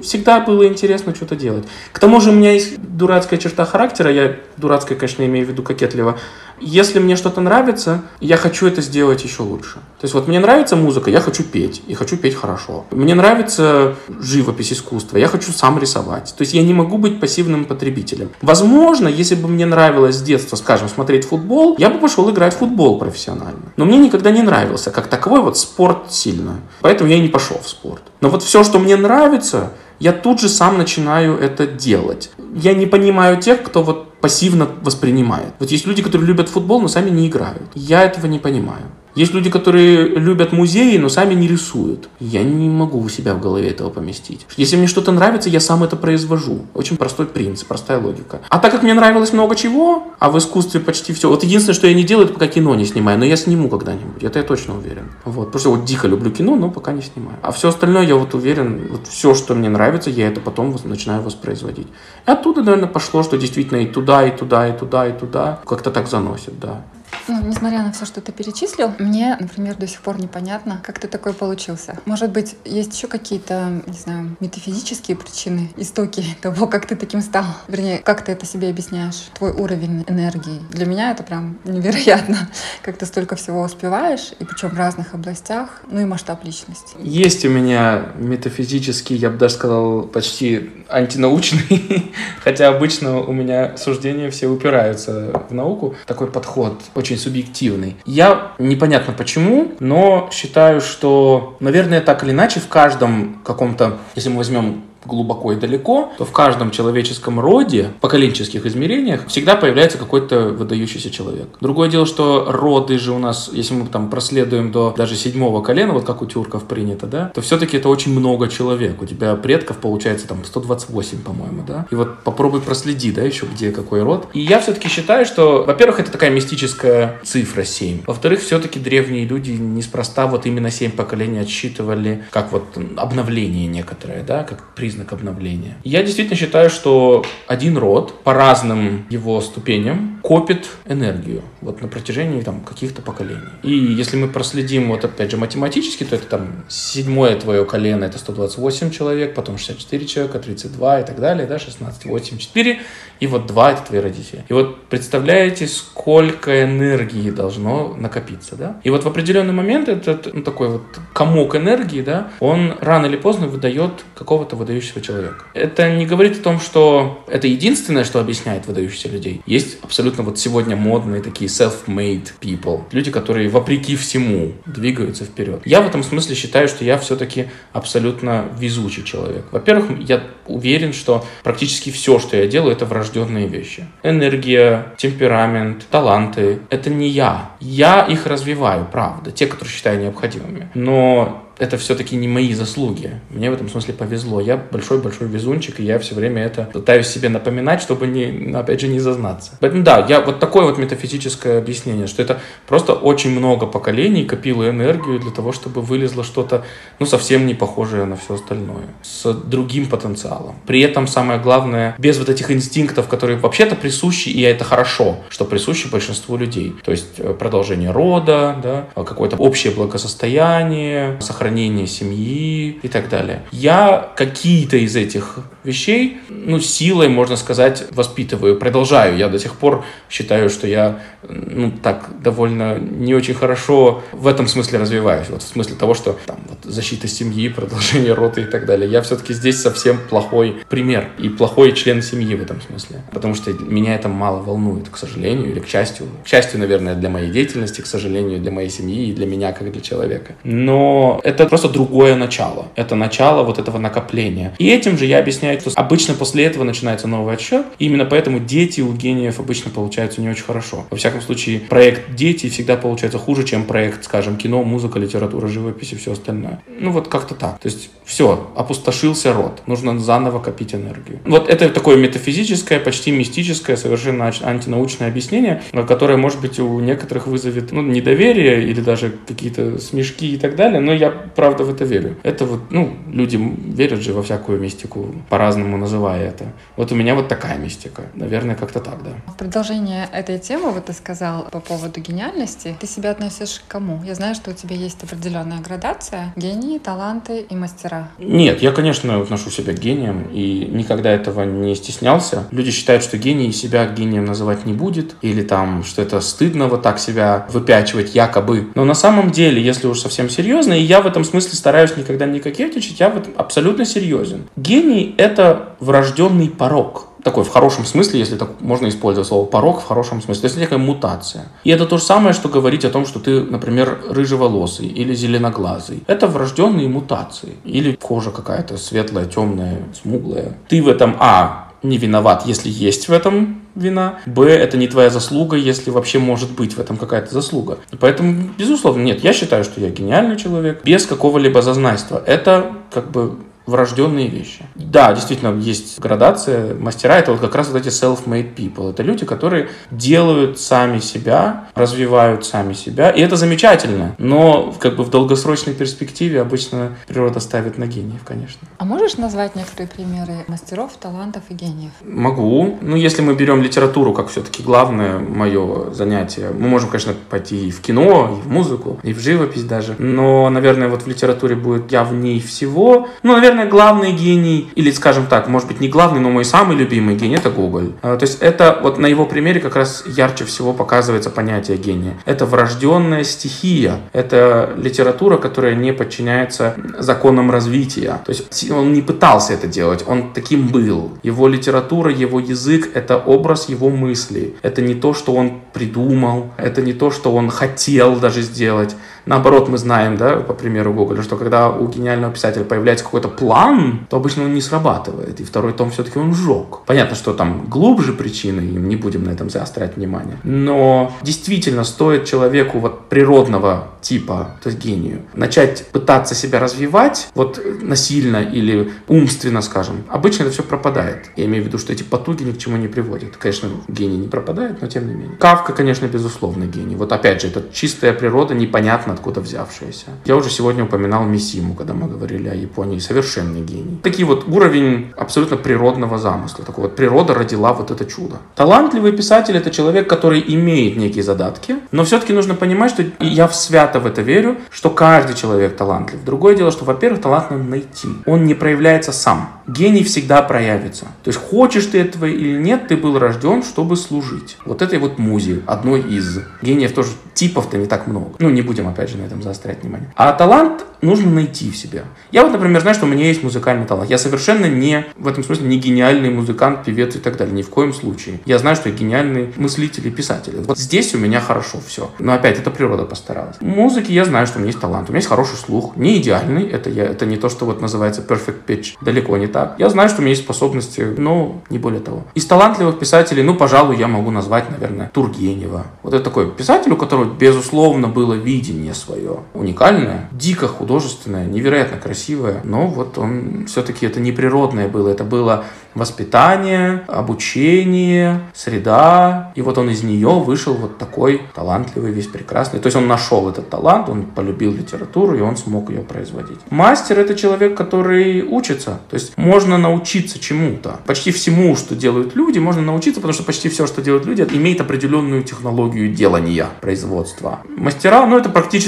Всегда было интересно что-то делать. К тому же у меня есть дурацкая черта характера, я дурацкая, конечно, имею в виду кокетливо. Если мне что-то нравится, я хочу это сделать еще лучше. То есть вот мне нравится музыка, я хочу петь, и хочу петь хорошо. Мне нравится живопись, искусство, я хочу сам рисовать. То есть я не могу быть пассивным потребителем. Возможно, если бы мне нравилось с детства, скажем, смотреть футбол, я бы пошел играть в футбол профессионально. Но мне никогда не нравился как таковой вот спорт сильно. Поэтому я и не пошел в спорт. Но вот все, что мне нравится, я тут же сам начинаю это делать. Я не понимаю тех, кто вот пассивно воспринимает. Вот есть люди, которые любят футбол, но сами не играют. Я этого не понимаю. Есть люди, которые любят музеи, но сами не рисуют. Я не могу у себя в голове этого поместить. Если мне что-то нравится, я сам это произвожу. Очень простой принцип, простая логика. А так как мне нравилось много чего, а в искусстве почти все. Вот единственное, что я не делаю, это пока кино не снимаю, но я сниму когда-нибудь. Это я точно уверен. Вот. Что вот дико люблю кино, но пока не снимаю. А все остальное я вот уверен, вот все, что мне нравится, я это потом начинаю воспроизводить. И оттуда, наверное, пошло, что действительно и туда, и туда, и туда, и туда. Как-то так заносит, да. Ну, несмотря на все, что ты перечислил, мне, например, до сих пор непонятно, как ты такой получился. Может быть, есть еще какие-то, не знаю, метафизические причины, истоки того, как ты таким стал? Вернее, как ты это себе объясняешь? Твой уровень энергии. Для меня это прям невероятно, как ты столько всего успеваешь, и причем в разных областях, ну и масштаб личности. Есть у меня метафизический, я бы даже сказал, почти антинаучный, хотя обычно у меня суждения все упираются в науку. Такой подход очень субъективный. Я непонятно почему, но считаю, что, наверное, так или иначе в каждом каком-то, если мы возьмем глубоко и далеко, то в каждом человеческом роде, поколенческих измерениях, всегда появляется какой-то выдающийся человек. Другое дело, что роды же у нас, если мы там проследуем до даже седьмого колена, вот как у тюрков принято, да, то все-таки это очень много человек. У тебя предков получается там 128, по-моему, да. И вот попробуй проследи, да, еще где какой род. И я все-таки считаю, что, во-первых, это такая мистическая цифра 7. Во-вторых, все-таки древние люди неспроста вот именно 7 поколений отсчитывали как вот обновление некоторое, да, как признак признак обновления. Я действительно считаю, что один род по разным его ступеням копит энергию вот на протяжении там каких-то поколений. И если мы проследим вот опять же математически, то это там седьмое твое колено это 128 человек, потом 64 человека, 32 и так далее, да, 16, 8, 4, и вот 2 это твои родители. И вот представляете, сколько энергии должно накопиться, да? И вот в определенный момент этот ну, такой вот комок энергии, да, он рано или поздно выдает какого-то выдающегося человека. Это не говорит о том, что это единственное, что объясняет выдающихся людей. Есть абсолютно вот сегодня модные такие self-made people. Люди, которые вопреки всему двигаются вперед. Я в этом смысле считаю, что я все-таки абсолютно везучий человек. Во-первых, я уверен, что практически все, что я делаю, это врожденные вещи. Энергия, темперамент, таланты — это не я. Я их развиваю, правда, те, которые считаю необходимыми. Но это все-таки не мои заслуги. Мне в этом смысле повезло. Я большой-большой везунчик, и я все время это пытаюсь себе напоминать, чтобы, не, опять же, не зазнаться. Поэтому да, я вот такое вот метафизическое объяснение, что это просто очень много поколений копило энергию для того, чтобы вылезло что-то, ну, совсем не похожее на все остальное, с другим потенциалом. При этом самое главное, без вот этих инстинктов, которые вообще-то присущи, и это хорошо, что присущи большинству людей. То есть э, продолжение рода, да, какое-то общее благосостояние, сохранение сохранения семьи и так далее. Я какие-то из этих вещей, ну, силой, можно сказать, воспитываю, продолжаю. Я до сих пор считаю, что я, ну, так довольно не очень хорошо в этом смысле развиваюсь. Вот в смысле того, что там вот защита семьи, продолжение рода и так далее. Я все-таки здесь совсем плохой пример и плохой член семьи в этом смысле. Потому что меня это мало волнует, к сожалению, или к счастью. К счастью, наверное, для моей деятельности, к сожалению, для моей семьи и для меня, как для человека. Но это просто другое начало. Это начало вот этого накопления. И этим же я объясняю, что обычно после этого начинается новый отсчет. И именно поэтому дети у гениев обычно получаются не очень хорошо. Во всяком случае, проект «Дети» всегда получается хуже, чем проект, скажем, кино, музыка, литература, живопись и все остальное. Ну вот как-то так. То есть все, опустошился рот. Нужно заново копить энергию. Вот это такое метафизическое, почти мистическое, совершенно антинаучное объяснение, которое, может быть, у некоторых вызовет ну, недоверие или даже какие-то смешки и так далее. Но я правда в это верю. Это вот, ну, люди верят же во всякую мистику, по-разному называя это. Вот у меня вот такая мистика. Наверное, как-то так, да. В продолжение этой темы, вот ты сказал по поводу гениальности, ты себя относишь к кому? Я знаю, что у тебя есть определенная градация. Гении, таланты и мастера. Нет, я, конечно, отношу себя к гениям и никогда этого не стеснялся. Люди считают, что гений себя гением называть не будет, или там, что это стыдно вот так себя выпячивать якобы. Но на самом деле, если уж совсем серьезно, и я в этом смысле стараюсь никогда не кокетничать, я в этом абсолютно серьезен. Гений — это врожденный порог такой в хорошем смысле, если так можно использовать слово порог в хорошем смысле. То есть некая мутация. И это то же самое, что говорить о том, что ты, например, рыжеволосый или зеленоглазый. Это врожденные мутации. Или кожа какая-то светлая, темная, смуглая. Ты в этом, а, не виноват, если есть в этом вина. Б, это не твоя заслуга, если вообще может быть в этом какая-то заслуга. Поэтому, безусловно, нет, я считаю, что я гениальный человек без какого-либо зазнайства. Это как бы врожденные вещи. Да, действительно, есть градация. Мастера — это вот как раз вот эти self-made people. Это люди, которые делают сами себя, развивают сами себя. И это замечательно. Но как бы в долгосрочной перспективе обычно природа ставит на гениев, конечно. А можешь назвать некоторые примеры мастеров, талантов и гениев? Могу. Ну, если мы берем литературу как все-таки главное мое занятие, мы можем, конечно, пойти и в кино, и в музыку, и в живопись даже. Но, наверное, вот в литературе будет явнее всего. Ну, наверное, главный гений, или, скажем так, может быть, не главный, но мой самый любимый гений — это Гоголь. А, то есть это вот на его примере как раз ярче всего показывается понятие гения. Это врожденная стихия. Это литература, которая не подчиняется законам развития. То есть он не пытался это делать, он таким был. Его литература, его язык — это образ его мысли. Это не то, что он придумал, это не то, что он хотел даже сделать. Наоборот, мы знаем, да, по примеру Гоголя, что когда у гениального писателя появляется какой-то план, то обычно он не срабатывает, и второй том все-таки он сжег. Понятно, что там глубже причины, и не будем на этом заострять внимание. Но действительно стоит человеку вот природного типа, то есть гению, начать пытаться себя развивать, вот насильно или умственно, скажем, обычно это все пропадает. Я имею в виду, что эти потуги ни к чему не приводят. Конечно, гений не пропадает, но тем не менее. Кавка, конечно, безусловно гений. Вот опять же, это чистая природа, непонятно откуда взявшаяся. Я уже сегодня упоминал Мисиму, когда мы говорили о Японии. Совершенный гений. Такие вот уровень абсолютно природного замысла. Такой вот природа родила вот это чудо. Талантливый писатель — это человек, который имеет некие задатки, но все-таки нужно понимать, что я в свято в это верю, что каждый человек талантлив. Другое дело, что, во-первых, талант надо найти. Он не проявляется сам. Гений всегда проявится. То есть, хочешь ты этого или нет, ты был рожден, чтобы служить. Вот этой вот музе, одной из. Гениев тоже типов-то не так много. Ну, не будем опять же на этом заострять внимание. А талант нужно найти в себе. Я вот, например, знаю, что у меня есть музыкальный талант. Я совершенно не, в этом смысле, не гениальный музыкант, певец и так далее. Ни в коем случае. Я знаю, что я гениальный мыслитель и писатель. Вот здесь у меня хорошо все. Но опять, это природа постаралась. В музыке я знаю, что у меня есть талант. У меня есть хороший слух. Не идеальный. Это, я, это не то, что вот называется perfect pitch. Далеко не так. Я знаю, что у меня есть способности, но не более того. Из талантливых писателей, ну, пожалуй, я могу назвать, наверное, Тургенева. Вот это такой писатель, у которого, безусловно, было видение свое. Уникальное, дико художественное невероятно красивая, но вот он все-таки это не природное было, это было воспитание, обучение, среда. И вот он из нее вышел вот такой талантливый, весь прекрасный. То есть он нашел этот талант, он полюбил литературу, и он смог ее производить. Мастер — это человек, который учится. То есть можно научиться чему-то. Почти всему, что делают люди, можно научиться, потому что почти все, что делают люди, имеет определенную технологию делания, производства. Мастера, ну это практически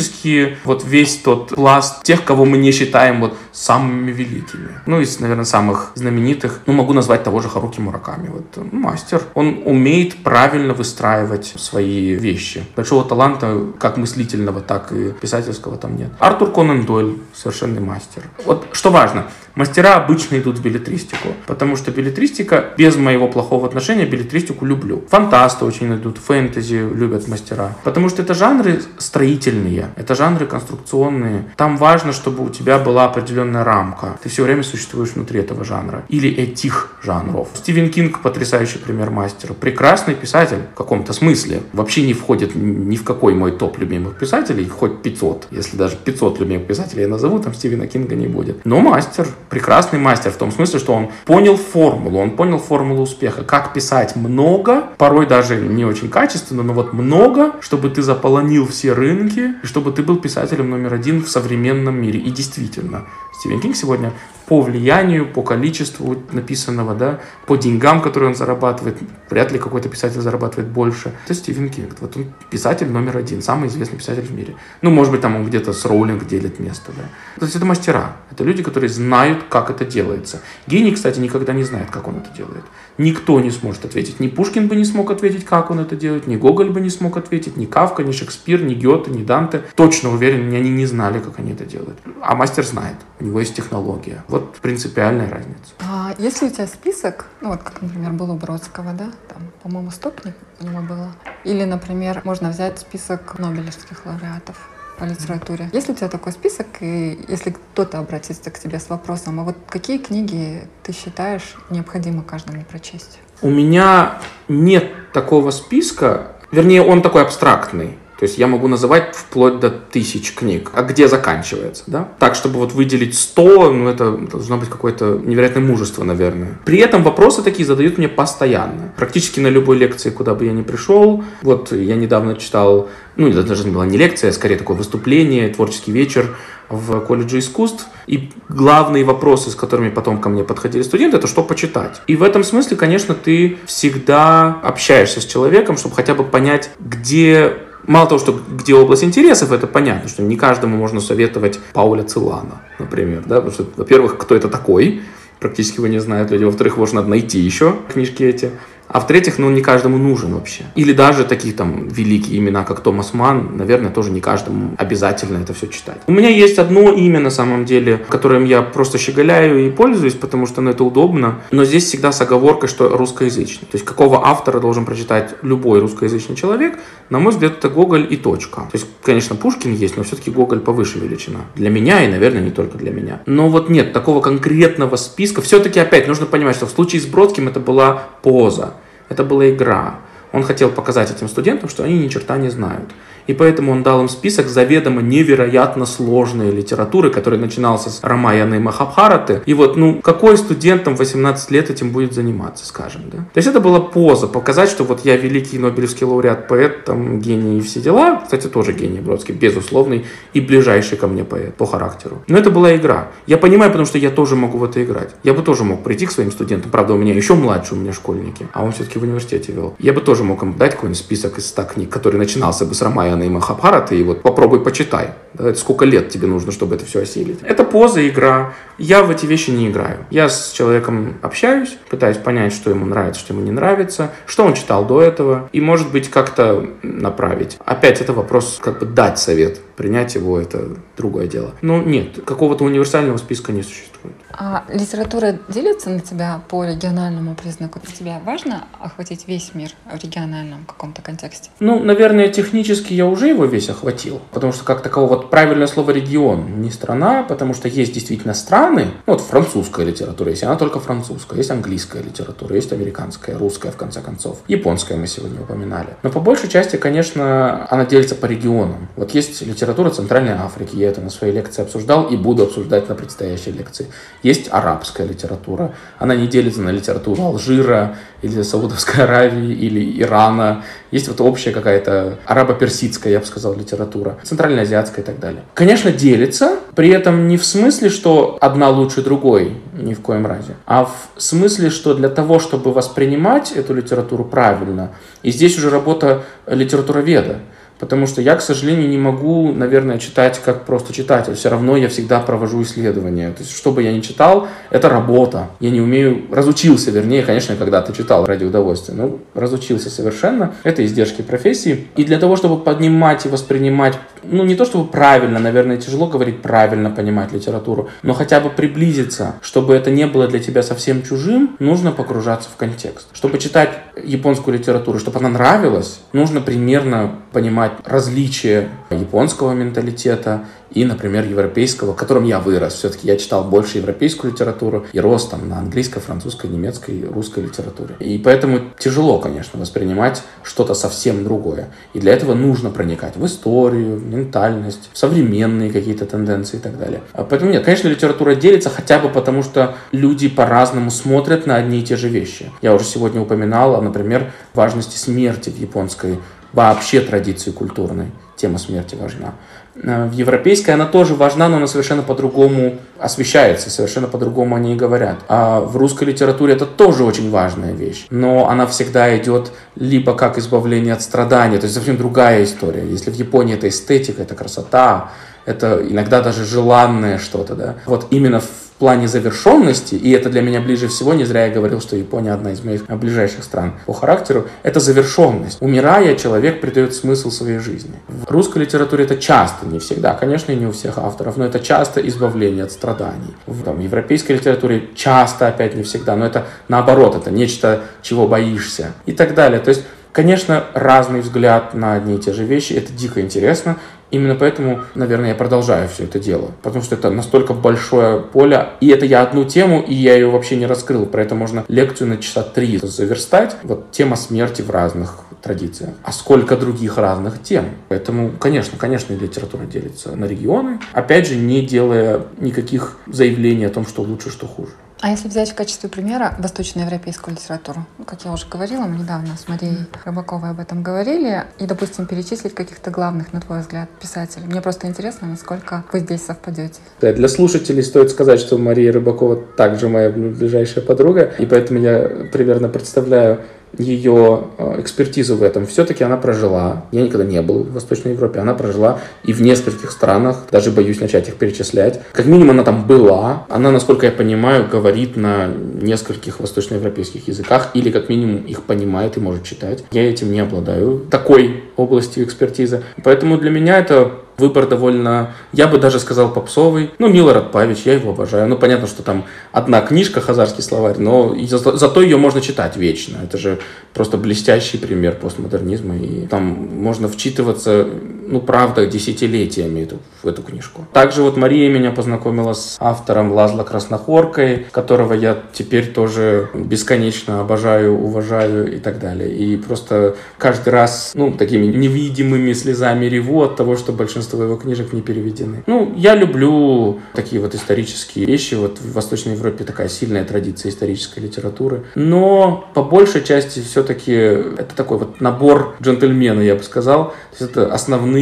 вот весь тот пласт тех, кого мы не считаем вот самыми великими. Ну, из, наверное, самых знаменитых, ну, могу назвать того же Харуки Мураками. Вот мастер. Он умеет правильно выстраивать свои вещи. Большого таланта, как мыслительного, так и писательского там нет. Артур Конан Дойль совершенный мастер. Вот что важно, Мастера обычно идут в билетристику, потому что билетристика, без моего плохого отношения, билетристику люблю. Фантасты очень идут, фэнтези любят мастера, потому что это жанры строительные, это жанры конструкционные. Там важно, чтобы у тебя была определенная рамка. Ты все время существуешь внутри этого жанра. Или этих жанров. Стивен Кинг потрясающий пример мастера. Прекрасный писатель в каком-то смысле. Вообще не входит ни в какой мой топ любимых писателей, хоть 500. Если даже 500 любимых писателей я назову, там Стивена Кинга не будет. Но мастер прекрасный мастер в том смысле, что он понял формулу, он понял формулу успеха, как писать много, порой даже не очень качественно, но вот много, чтобы ты заполонил все рынки, и чтобы ты был писателем номер один в современном мире. И действительно, Стивен Кинг сегодня по влиянию, по количеству написанного, да, по деньгам, которые он зарабатывает. Вряд ли какой-то писатель зарабатывает больше. Это Стивен Кинг. Вот он писатель номер один, самый известный писатель в мире. Ну, может быть, там он где-то с Роулинг делит место, да. То есть это мастера. Это люди, которые знают, как это делается. Гений, кстати, никогда не знает, как он это делает. Никто не сможет ответить. Ни Пушкин бы не смог ответить, как он это делает, ни Гоголь бы не смог ответить, ни Кавка, ни Шекспир, ни Гёте, ни Данте. Точно уверен, они не знали, как они это делают. А мастер знает. У него есть технология. Вот принципиальная разница. А если у тебя список, ну вот как, например, был у Бродского, да, там, по-моему, 100 книг у него было. Или, например, можно взять список нобелевских лауреатов по литературе. Есть ли у тебя такой список, и если кто-то обратится к тебе с вопросом, а вот какие книги ты считаешь необходимо каждому прочесть? У меня нет такого списка, вернее, он такой абстрактный. То есть я могу называть вплоть до тысяч книг. А где заканчивается, да? Так, чтобы вот выделить 100, ну это должно быть какое-то невероятное мужество, наверное. При этом вопросы такие задают мне постоянно. Практически на любой лекции, куда бы я ни пришел. Вот я недавно читал, ну это даже не была не лекция, а скорее такое выступление, творческий вечер в колледже искусств. И главные вопросы, с которыми потом ко мне подходили студенты, это что почитать. И в этом смысле, конечно, ты всегда общаешься с человеком, чтобы хотя бы понять, где Мало того, что где область интересов, это понятно, что не каждому можно советовать Пауля Целана, например, да, потому что, во-первых, кто это такой, практически его не знают люди, во-вторых, можно найти еще книжки эти, а в-третьих, ну, не каждому нужен вообще. Или даже такие там великие имена, как Томас Ман, наверное, тоже не каждому обязательно это все читать. У меня есть одно имя, на самом деле, которым я просто щеголяю и пользуюсь, потому что ну, это удобно. Но здесь всегда с оговоркой, что русскоязычный. То есть какого автора должен прочитать любой русскоязычный человек, на мой взгляд, это Гоголь и точка. То есть, конечно, Пушкин есть, но все-таки Гоголь повыше величина. Для меня и, наверное, не только для меня. Но вот нет такого конкретного списка. Все-таки опять нужно понимать, что в случае с Бродским это была поза. Это была игра. Он хотел показать этим студентам, что они ни черта не знают. И поэтому он дал им список заведомо невероятно сложной литературы, который начинался с Рамаяны Махабхараты. И вот, ну, какой студентам 18 лет этим будет заниматься, скажем, да? То есть это была поза, показать, что вот я великий Нобелевский лауреат, поэт, там, гений и все дела. Кстати, тоже гений Бродский, безусловный и ближайший ко мне поэт по характеру. Но это была игра. Я понимаю, потому что я тоже могу в это играть. Я бы тоже мог прийти к своим студентам. Правда, у меня еще младше, у меня школьники. А он все-таки в университете вел. Я бы тоже мог им дать какой-нибудь список из 100 книг, который начинался бы с Рамаяны Рамаяна и Махабхараты, и вот попробуй почитай. Да, сколько лет тебе нужно, чтобы это все осилить. Это поза, игра. Я в эти вещи не играю. Я с человеком общаюсь, пытаюсь понять, что ему нравится, что ему не нравится, что он читал до этого, и, может быть, как-то направить. Опять это вопрос, как бы дать совет. Принять его – это другое дело. Но нет, какого-то универсального списка не существует. А литература делится на тебя по региональному признаку? Для тебя важно охватить весь мир в региональном каком-то контексте? Ну, наверное, технически я уже его весь охватил, потому что как такового вот правильное слово регион, не страна, потому что есть действительно страны, ну, вот французская литература есть, она только французская, есть английская литература, есть американская, русская, в конце концов, японская мы сегодня упоминали. Но по большей части, конечно, она делится по регионам. Вот есть литература Центральной Африки, я это на своей лекции обсуждал и буду обсуждать на предстоящей лекции. Есть арабская литература. Она не делится на литературу Алжира или Саудовской Аравии или Ирана. Есть вот общая какая-то арабо-персидская, я бы сказал, литература, центральноазиатская и так далее. Конечно, делится, при этом не в смысле, что одна лучше другой, ни в коем разе, а в смысле, что для того, чтобы воспринимать эту литературу правильно, и здесь уже работа литературоведа, Потому что я, к сожалению, не могу, наверное, читать как просто читатель. Все равно я всегда провожу исследования. То есть, что бы я ни читал, это работа. Я не умею, разучился, вернее, конечно, когда-то читал ради удовольствия, но разучился совершенно. Это издержки профессии. И для того, чтобы поднимать и воспринимать, ну, не то чтобы правильно, наверное, тяжело говорить правильно понимать литературу, но хотя бы приблизиться, чтобы это не было для тебя совсем чужим, нужно погружаться в контекст. Чтобы читать японскую литературу, чтобы она нравилась, нужно примерно понимать понимать различия японского менталитета и, например, европейского, в котором я вырос. Все-таки я читал больше европейскую литературу и рос там на английской, французской, немецкой, русской литературе. И поэтому тяжело, конечно, воспринимать что-то совсем другое. И для этого нужно проникать в историю, в ментальность, в современные какие-то тенденции и так далее. А поэтому нет, конечно, литература делится хотя бы потому, что люди по-разному смотрят на одни и те же вещи. Я уже сегодня упоминал, например, важности смерти в японской вообще традиции культурной. Тема смерти важна. Э, в европейской она тоже важна, но она совершенно по-другому освещается, совершенно по-другому о ней говорят. А в русской литературе это тоже очень важная вещь, но она всегда идет либо как избавление от страдания, то есть совсем другая история. Если в Японии это эстетика, это красота, это иногда даже желанное что-то, да. Вот именно в в плане завершенности, и это для меня ближе всего, не зря я говорил, что Япония одна из моих ближайших стран по характеру, это завершенность. Умирая, человек придает смысл своей жизни. В русской литературе это часто, не всегда, конечно, и не у всех авторов, но это часто избавление от страданий. В там, европейской литературе часто, опять не всегда, но это наоборот, это нечто, чего боишься и так далее. То есть Конечно, разный взгляд на одни и те же вещи, это дико интересно, Именно поэтому, наверное, я продолжаю все это дело. Потому что это настолько большое поле. И это я одну тему, и я ее вообще не раскрыл. Про это можно лекцию на часа три заверстать. Вот тема смерти в разных традициях, а сколько других разных тем. Поэтому, конечно, конечно, литература делится на регионы, опять же, не делая никаких заявлений о том, что лучше, что хуже. А если взять в качестве примера восточноевропейскую литературу, ну, как я уже говорила, мы недавно с Марией Рыбаковой об этом говорили, и, допустим, перечислить каких-то главных, на твой взгляд, писателей. Мне просто интересно, насколько вы здесь совпадете. Да, для слушателей стоит сказать, что Мария Рыбакова также моя ближайшая подруга, и поэтому я примерно представляю ее э, экспертизу в этом. Все-таки она прожила, я никогда не был в Восточной Европе, она прожила и в нескольких странах, даже боюсь начать их перечислять. Как минимум она там была, она, насколько я понимаю, говорит на нескольких восточноевропейских языках или как минимум их понимает и может читать. Я этим не обладаю, такой областью экспертизы. Поэтому для меня это Выбор довольно, я бы даже сказал, попсовый. Ну, Милорад Павич, я его обожаю. Ну, понятно, что там одна книжка, Хазарский словарь, но за, зато ее можно читать вечно. Это же просто блестящий пример постмодернизма. И там можно вчитываться, ну, правда, десятилетиями в эту книжку. Также вот Мария меня познакомила с автором Лазла Краснохоркой, которого я теперь тоже бесконечно обожаю, уважаю и так далее. И просто каждый раз, ну, такими невидимыми слезами реву от того, что большинство его книжек не переведены. Ну, я люблю такие вот исторические вещи. Вот в Восточной Европе такая сильная традиция исторической литературы. Но по большей части все-таки это такой вот набор джентльмена, я бы сказал. То есть это основные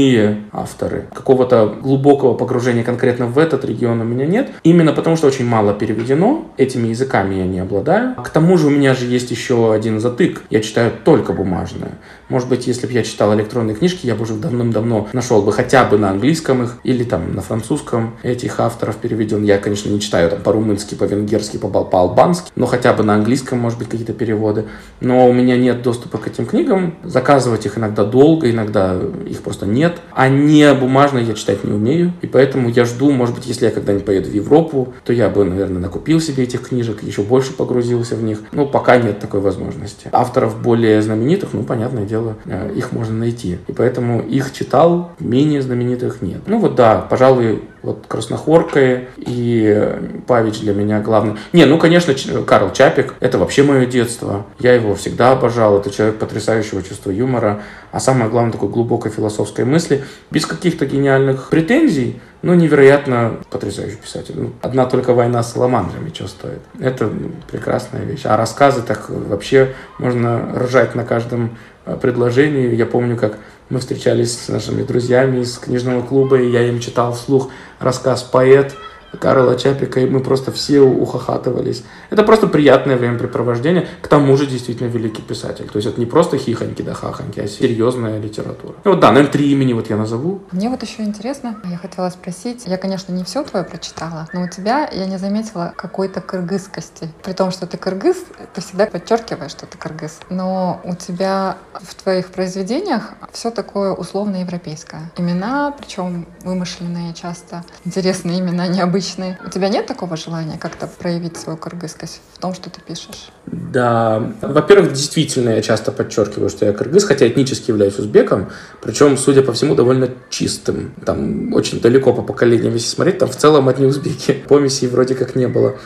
авторы. Какого-то глубокого погружения конкретно в этот регион у меня нет. Именно потому, что очень мало переведено. Этими языками я не обладаю. К тому же у меня же есть еще один затык. Я читаю только бумажное. Может быть, если бы я читал электронные книжки, я бы уже давным-давно нашел бы хотя бы на английском их или там на французском этих авторов переведен. Я, конечно, не читаю там по-румынски, по-венгерски, по-албански, но хотя бы на английском, может быть, какие-то переводы. Но у меня нет доступа к этим книгам. Заказывать их иногда долго, иногда их просто нет. А не бумажные я читать не умею. И поэтому я жду, может быть, если я когда-нибудь поеду в Европу, то я бы, наверное, накупил себе этих книжек, еще больше погрузился в них. Но пока нет такой возможности. Авторов более знаменитых, ну, понятное дело, дело, э, их можно найти. И поэтому их читал, менее знаменитых нет. Ну вот да, пожалуй, вот Краснохорка и Павич для меня главный. Не, ну, конечно, Карл Чапик, это вообще мое детство. Я его всегда обожал. Это человек потрясающего чувства юмора. А самое главное, такой глубокой философской мысли. Без каких-то гениальных претензий, но невероятно потрясающий писатель. Ну, одна только война с саламандрами что стоит. Это прекрасная вещь. А рассказы так вообще можно ржать на каждом Э, предложений. Я помню, как мы встречались с нашими друзьями из книжного клуба, и я им читал вслух рассказ «Поэт», Карла Чапика, и мы просто все ухахатывались. Это просто приятное времяпрепровождение. К тому же действительно великий писатель. То есть это не просто хихоньки да хахоньки, а серьезная литература. Ну вот да, наверное, три имени вот я назову. Мне вот еще интересно, я хотела спросить, я, конечно, не все твое прочитала, но у тебя я не заметила какой-то кыргызскости. При том, что ты кыргыз, ты всегда подчеркиваешь, что ты кыргыз. Но у тебя в твоих произведениях все такое условно европейское. Имена, причем вымышленные часто, интересные имена, необычные обычный. У тебя нет такого желания как-то проявить свою кыргызскость в том, что ты пишешь? Да. Во-первых, действительно, я часто подчеркиваю, что я кыргыз, хотя этнически являюсь узбеком, причем, судя по всему, довольно чистым. Там очень далеко по поколениям, если смотреть, там в целом одни узбеки. Помесей вроде как не было.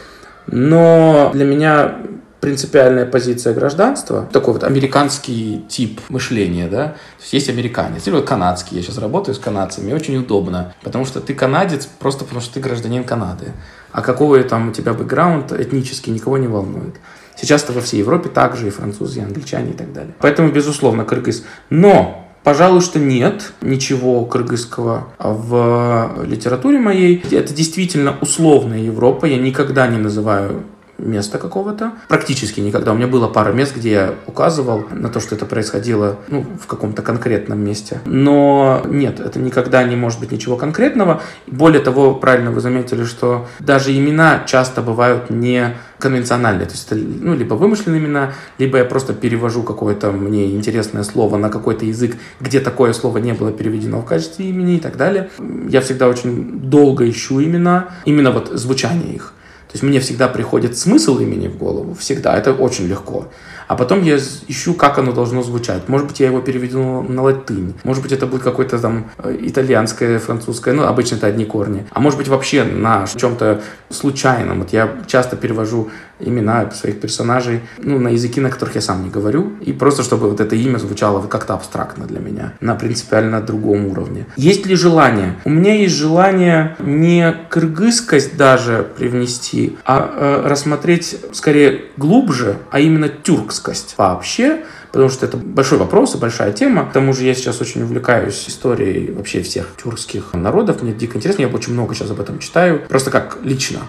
Но для меня принципиальная позиция гражданства, такой вот американский тип мышления, да, то есть есть американец, или вот канадский, я сейчас работаю с канадцами, очень удобно, потому что ты канадец просто потому что ты гражданин Канады, а какого там у тебя бэкграунд этнический никого не волнует. Сейчас-то во всей Европе также и французы, и англичане и так далее. Поэтому, безусловно, кыргыз. Но Пожалуй, что нет ничего кыргызского в литературе моей. Это действительно условная Европа. Я никогда не называю места какого-то. Практически никогда. У меня было пара мест, где я указывал на то, что это происходило ну, в каком-то конкретном месте. Но нет, это никогда не может быть ничего конкретного. Более того, правильно вы заметили, что даже имена часто бывают не конвенциональные. То есть это ну, либо вымышленные имена, либо я просто перевожу какое-то мне интересное слово на какой-то язык, где такое слово не было переведено в качестве имени и так далее. Я всегда очень долго ищу имена, именно вот звучание их. То есть мне всегда приходит смысл имени в голову, всегда, это очень легко. А потом я ищу, как оно должно звучать. Может быть, я его переведу на латынь. Может быть, это будет какое-то там э, итальянское, французское, ну, обычно это одни корни. А может быть, вообще на чем-то случайном. Вот я часто перевожу имена своих персонажей, ну, на языки, на которых я сам не говорю, и просто чтобы вот это имя звучало как-то абстрактно для меня, на принципиально другом уровне. Есть ли желание? У меня есть желание не кыргызскость даже привнести, а э, рассмотреть скорее глубже, а именно тюркскость вообще, потому что это большой вопрос и большая тема. К тому же я сейчас очень увлекаюсь историей вообще всех тюркских народов. Мне дико интересно, я очень много сейчас об этом читаю. Просто как лично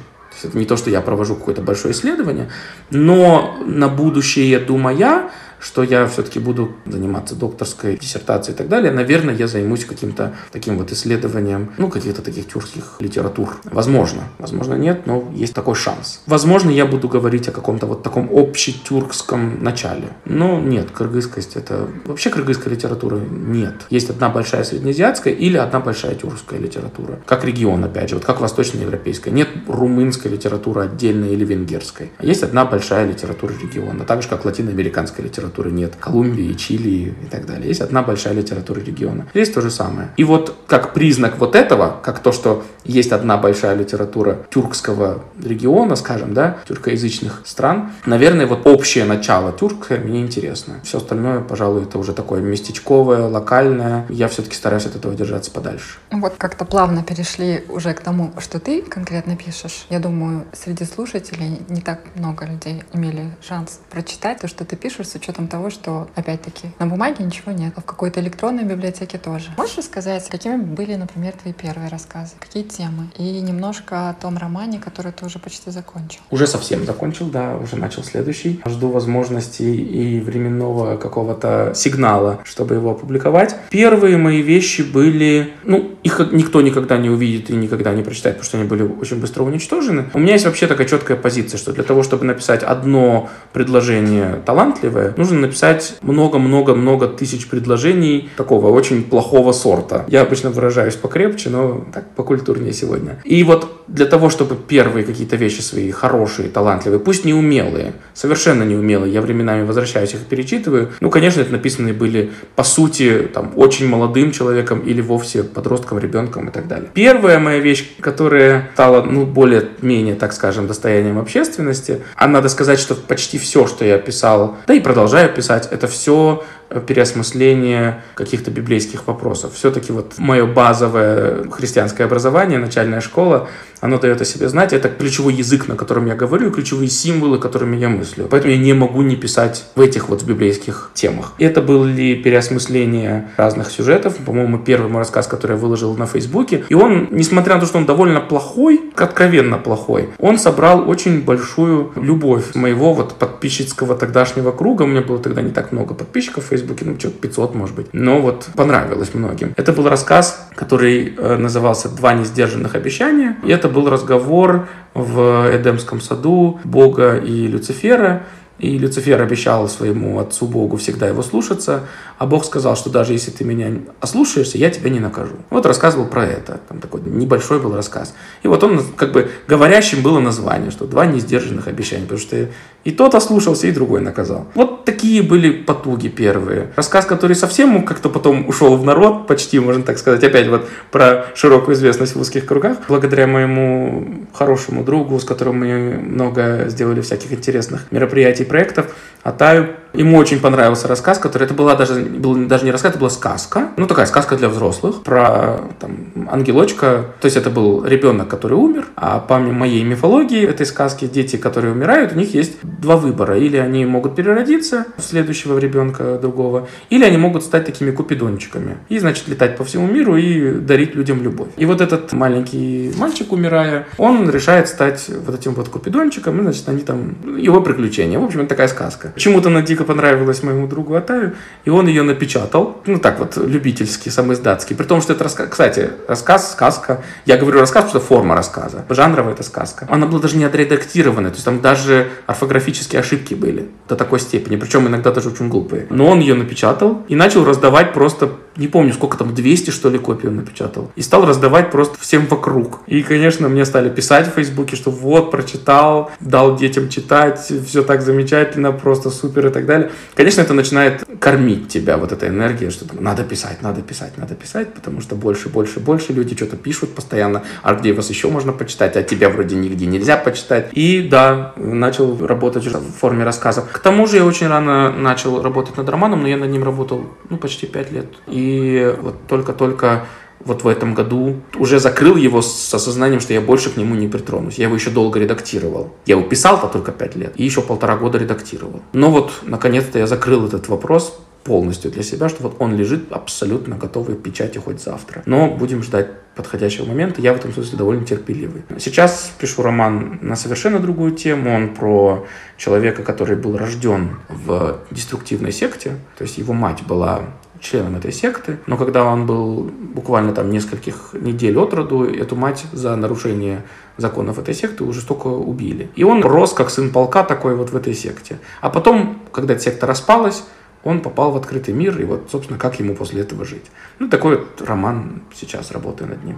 это не то, что я провожу какое-то большое исследование, но на будущее, думая, что я все-таки буду заниматься докторской диссертацией и так далее, наверное, я займусь каким-то таким вот исследованием, ну, каких-то таких тюркских литератур. Возможно. Возможно, нет, но есть такой шанс. Возможно, я буду говорить о каком-то вот таком общетюркском начале. Но нет, кыргызскость это... Вообще кыргызской литературы нет. Есть одна большая среднеазиатская или одна большая тюркская литература. Как регион, опять же, вот как восточноевропейская. Нет румынской литературы отдельной или венгерской. А есть одна большая литература региона, так же, как латиноамериканская литература литературы нет. Колумбии, Чили и так далее. Есть одна большая литература региона. Здесь то же самое. И вот как признак вот этого, как то, что есть одна большая литература тюркского региона, скажем, да, тюркоязычных стран, наверное, вот общее начало тюркское мне интересно. Все остальное, пожалуй, это уже такое местечковое, локальное. Я все-таки стараюсь от этого держаться подальше. Вот как-то плавно перешли уже к тому, что ты конкретно пишешь. Я думаю, среди слушателей не так много людей имели шанс прочитать то, что ты пишешь, с учетом учетом того, что, опять-таки, на бумаге ничего нет, а в какой-то электронной библиотеке тоже. Можешь рассказать, какими были, например, твои первые рассказы? Какие темы? И немножко о том романе, который ты уже почти закончил. Уже совсем закончил, да, уже начал следующий. Жду возможности и временного какого-то сигнала, чтобы его опубликовать. Первые мои вещи были, ну, их никто никогда не увидит и никогда не прочитает, потому что они были очень быстро уничтожены. У меня есть вообще такая четкая позиция, что для того, чтобы написать одно предложение талантливое, нужно нужно написать много-много-много тысяч предложений такого очень плохого сорта. Я обычно выражаюсь покрепче, но так покультурнее сегодня. И вот для того, чтобы первые какие-то вещи свои хорошие, талантливые, пусть не умелые, совершенно не умелые, я временами возвращаюсь их перечитываю, ну, конечно, это написанные были, по сути, там, очень молодым человеком или вовсе подростком, ребенком и так далее. Первая моя вещь, которая стала, ну, более-менее, так скажем, достоянием общественности, а надо сказать, что почти все, что я писал, да и продолжаю продолжаю писать, это все переосмысление каких-то библейских вопросов. Все-таки вот мое базовое христианское образование, начальная школа, оно дает о себе знать. Это ключевой язык, на котором я говорю, ключевые символы, которыми я мыслю. Поэтому я не могу не писать в этих вот библейских темах. Это были переосмысление разных сюжетов. По-моему, первый мой рассказ, который я выложил на Фейсбуке. И он, несмотря на то, что он довольно плохой, откровенно плохой, он собрал очень большую любовь моего вот подписчицкого тогдашнего круга. У меня было тогда не так много подписчиков в Фейсбуке, ну, что 500, может быть. Но вот понравилось многим. Это был рассказ, который э, назывался «Два несдержанных обещания». И это был разговор в Эдемском саду Бога и Люцифера. И Люцифер обещал своему отцу Богу всегда его слушаться, а Бог сказал, что даже если ты меня ослушаешься, я тебя не накажу. Вот рассказывал про это. Там такой небольшой был рассказ. И вот он, как бы, говорящим было название, что два несдержанных обещания, потому что и тот ослушался, и другой наказал. Вот такие были потуги первые. Рассказ, который совсем как-то потом ушел в народ, почти, можно так сказать, опять вот про широкую известность в узких кругах, благодаря моему хорошему другу, с которым мы много сделали всяких интересных мероприятий, проектов, Атаю. Ему очень понравился рассказ, который это была даже, был даже не рассказ, это была сказка. Ну, такая сказка для взрослых про там, ангелочка. То есть это был ребенок, который умер, а по моей мифологии этой сказки дети, которые умирают, у них есть два выбора. Или они могут переродиться в следующего ребенка другого, или они могут стать такими купидончиками. И, значит, летать по всему миру и дарить людям любовь. И вот этот маленький мальчик, умирая, он решает стать вот этим вот купидончиком, и, значит, они там, его приключения. В общем, это такая сказка. Почему-то она дико понравилась моему другу Атаю, и он ее напечатал, ну так вот, любительский, самоиздатский. При том, что это рассказ, кстати, рассказ, сказка. Я говорю рассказ, потому что форма рассказа. Жанровая это сказка. Она была даже не отредактированная, то есть там даже орфография орфографические ошибки были до такой степени, причем иногда даже очень глупые. Но он ее напечатал и начал раздавать просто, не помню, сколько там, 200 что ли копий он напечатал. И стал раздавать просто всем вокруг. И, конечно, мне стали писать в Фейсбуке, что вот, прочитал, дал детям читать, все так замечательно, просто супер и так далее. Конечно, это начинает кормить тебя, вот эта энергия, что надо писать, надо писать, надо писать, потому что больше, больше, больше люди что-то пишут постоянно, а где вас еще можно почитать, а тебя вроде нигде нельзя почитать. И да, начал работать в форме рассказов. К тому же я очень рано начал работать над романом, но я над ним работал ну, почти пять лет. И вот только-только вот в этом году уже закрыл его с осознанием, что я больше к нему не притронусь. Я его еще долго редактировал. Я его писал-то только пять лет и еще полтора года редактировал. Но вот, наконец-то я закрыл этот вопрос полностью для себя, что вот он лежит абсолютно готовый к печати хоть завтра. Но будем ждать подходящего момента. Я в этом смысле довольно терпеливый. Сейчас пишу роман на совершенно другую тему. Он про человека, который был рожден в деструктивной секте. То есть его мать была членом этой секты, но когда он был буквально там нескольких недель от роду, эту мать за нарушение законов этой секты уже столько убили. И он рос как сын полка такой вот в этой секте. А потом, когда секта распалась, он попал в открытый мир, и вот, собственно, как ему после этого жить. Ну, такой вот роман сейчас, работаю над ним.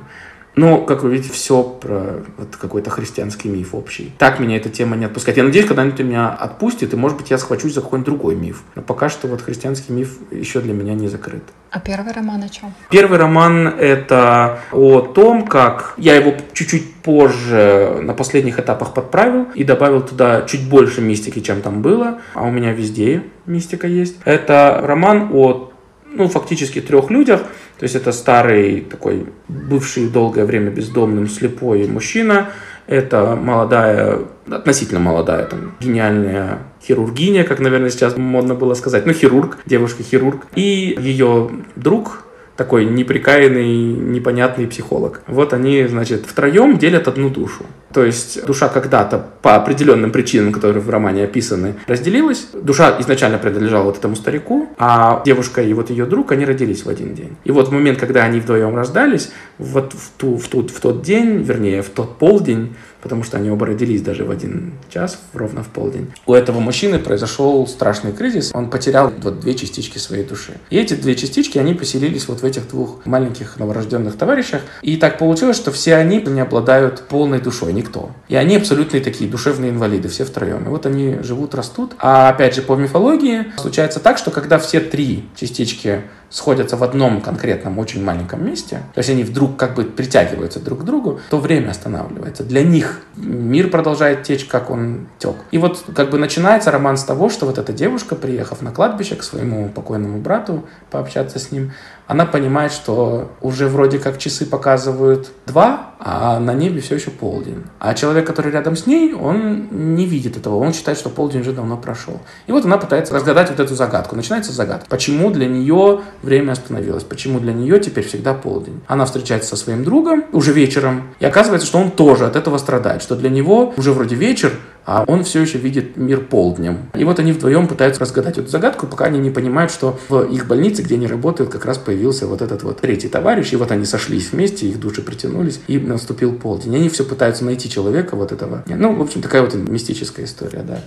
Но, как вы видите, все про вот какой-то христианский миф общий. Так меня эта тема не отпускает. Я надеюсь, когда-нибудь меня отпустит, и, может быть, я схвачусь за какой-нибудь другой миф. Но пока что вот христианский миф еще для меня не закрыт. А первый роман о чем? Первый роман — это о том, как я его чуть-чуть позже на последних этапах подправил и добавил туда чуть больше мистики, чем там было. А у меня везде мистика есть. Это роман о ну, фактически трех людях. То есть это старый такой бывший долгое время бездомным слепой мужчина. Это молодая, относительно молодая, там, гениальная хирургиня, как, наверное, сейчас модно было сказать. Ну, хирург, девушка-хирург. И ее друг, такой неприкаянный, непонятный психолог. Вот они, значит, втроем делят одну душу. То есть душа когда-то по определенным причинам, которые в романе описаны, разделилась. Душа изначально принадлежала вот этому старику, а девушка и вот ее друг, они родились в один день. И вот в момент, когда они вдвоем рождались, вот в, ту, в, ту, в тот день, вернее, в тот полдень, потому что они оба родились даже в один час, ровно в полдень. У этого мужчины произошел страшный кризис, он потерял вот две частички своей души. И эти две частички, они поселились вот в этих двух маленьких новорожденных товарищах, и так получилось, что все они не обладают полной душой, никто. И они абсолютные такие душевные инвалиды, все втроем. И вот они живут, растут. А опять же, по мифологии случается так, что когда все три частички сходятся в одном конкретном очень маленьком месте, то есть они вдруг как бы притягиваются друг к другу, то время останавливается. Для них мир продолжает течь, как он тек. И вот как бы начинается роман с того, что вот эта девушка, приехав на кладбище к своему покойному брату, пообщаться с ним, она понимает, что уже вроде как часы показывают два, а на небе все еще полдень. А человек, который рядом с ней, он не видит этого, он считает, что полдень уже давно прошел. И вот она пытается разгадать вот эту загадку. Начинается загадка. Почему для нее время остановилось? Почему для нее теперь всегда полдень? Она встречается со своим другом уже вечером, и оказывается, что он тоже от этого страдает, что для него уже вроде вечер, а он все еще видит мир полднем. И вот они вдвоем пытаются разгадать эту загадку, пока они не понимают, что в их больнице, где они работают, как раз появился вот этот вот третий товарищ, и вот они сошлись вместе, их души притянулись, и наступил полдень. И они все пытаются найти человека вот этого. Ну, в общем, такая вот мистическая история, да.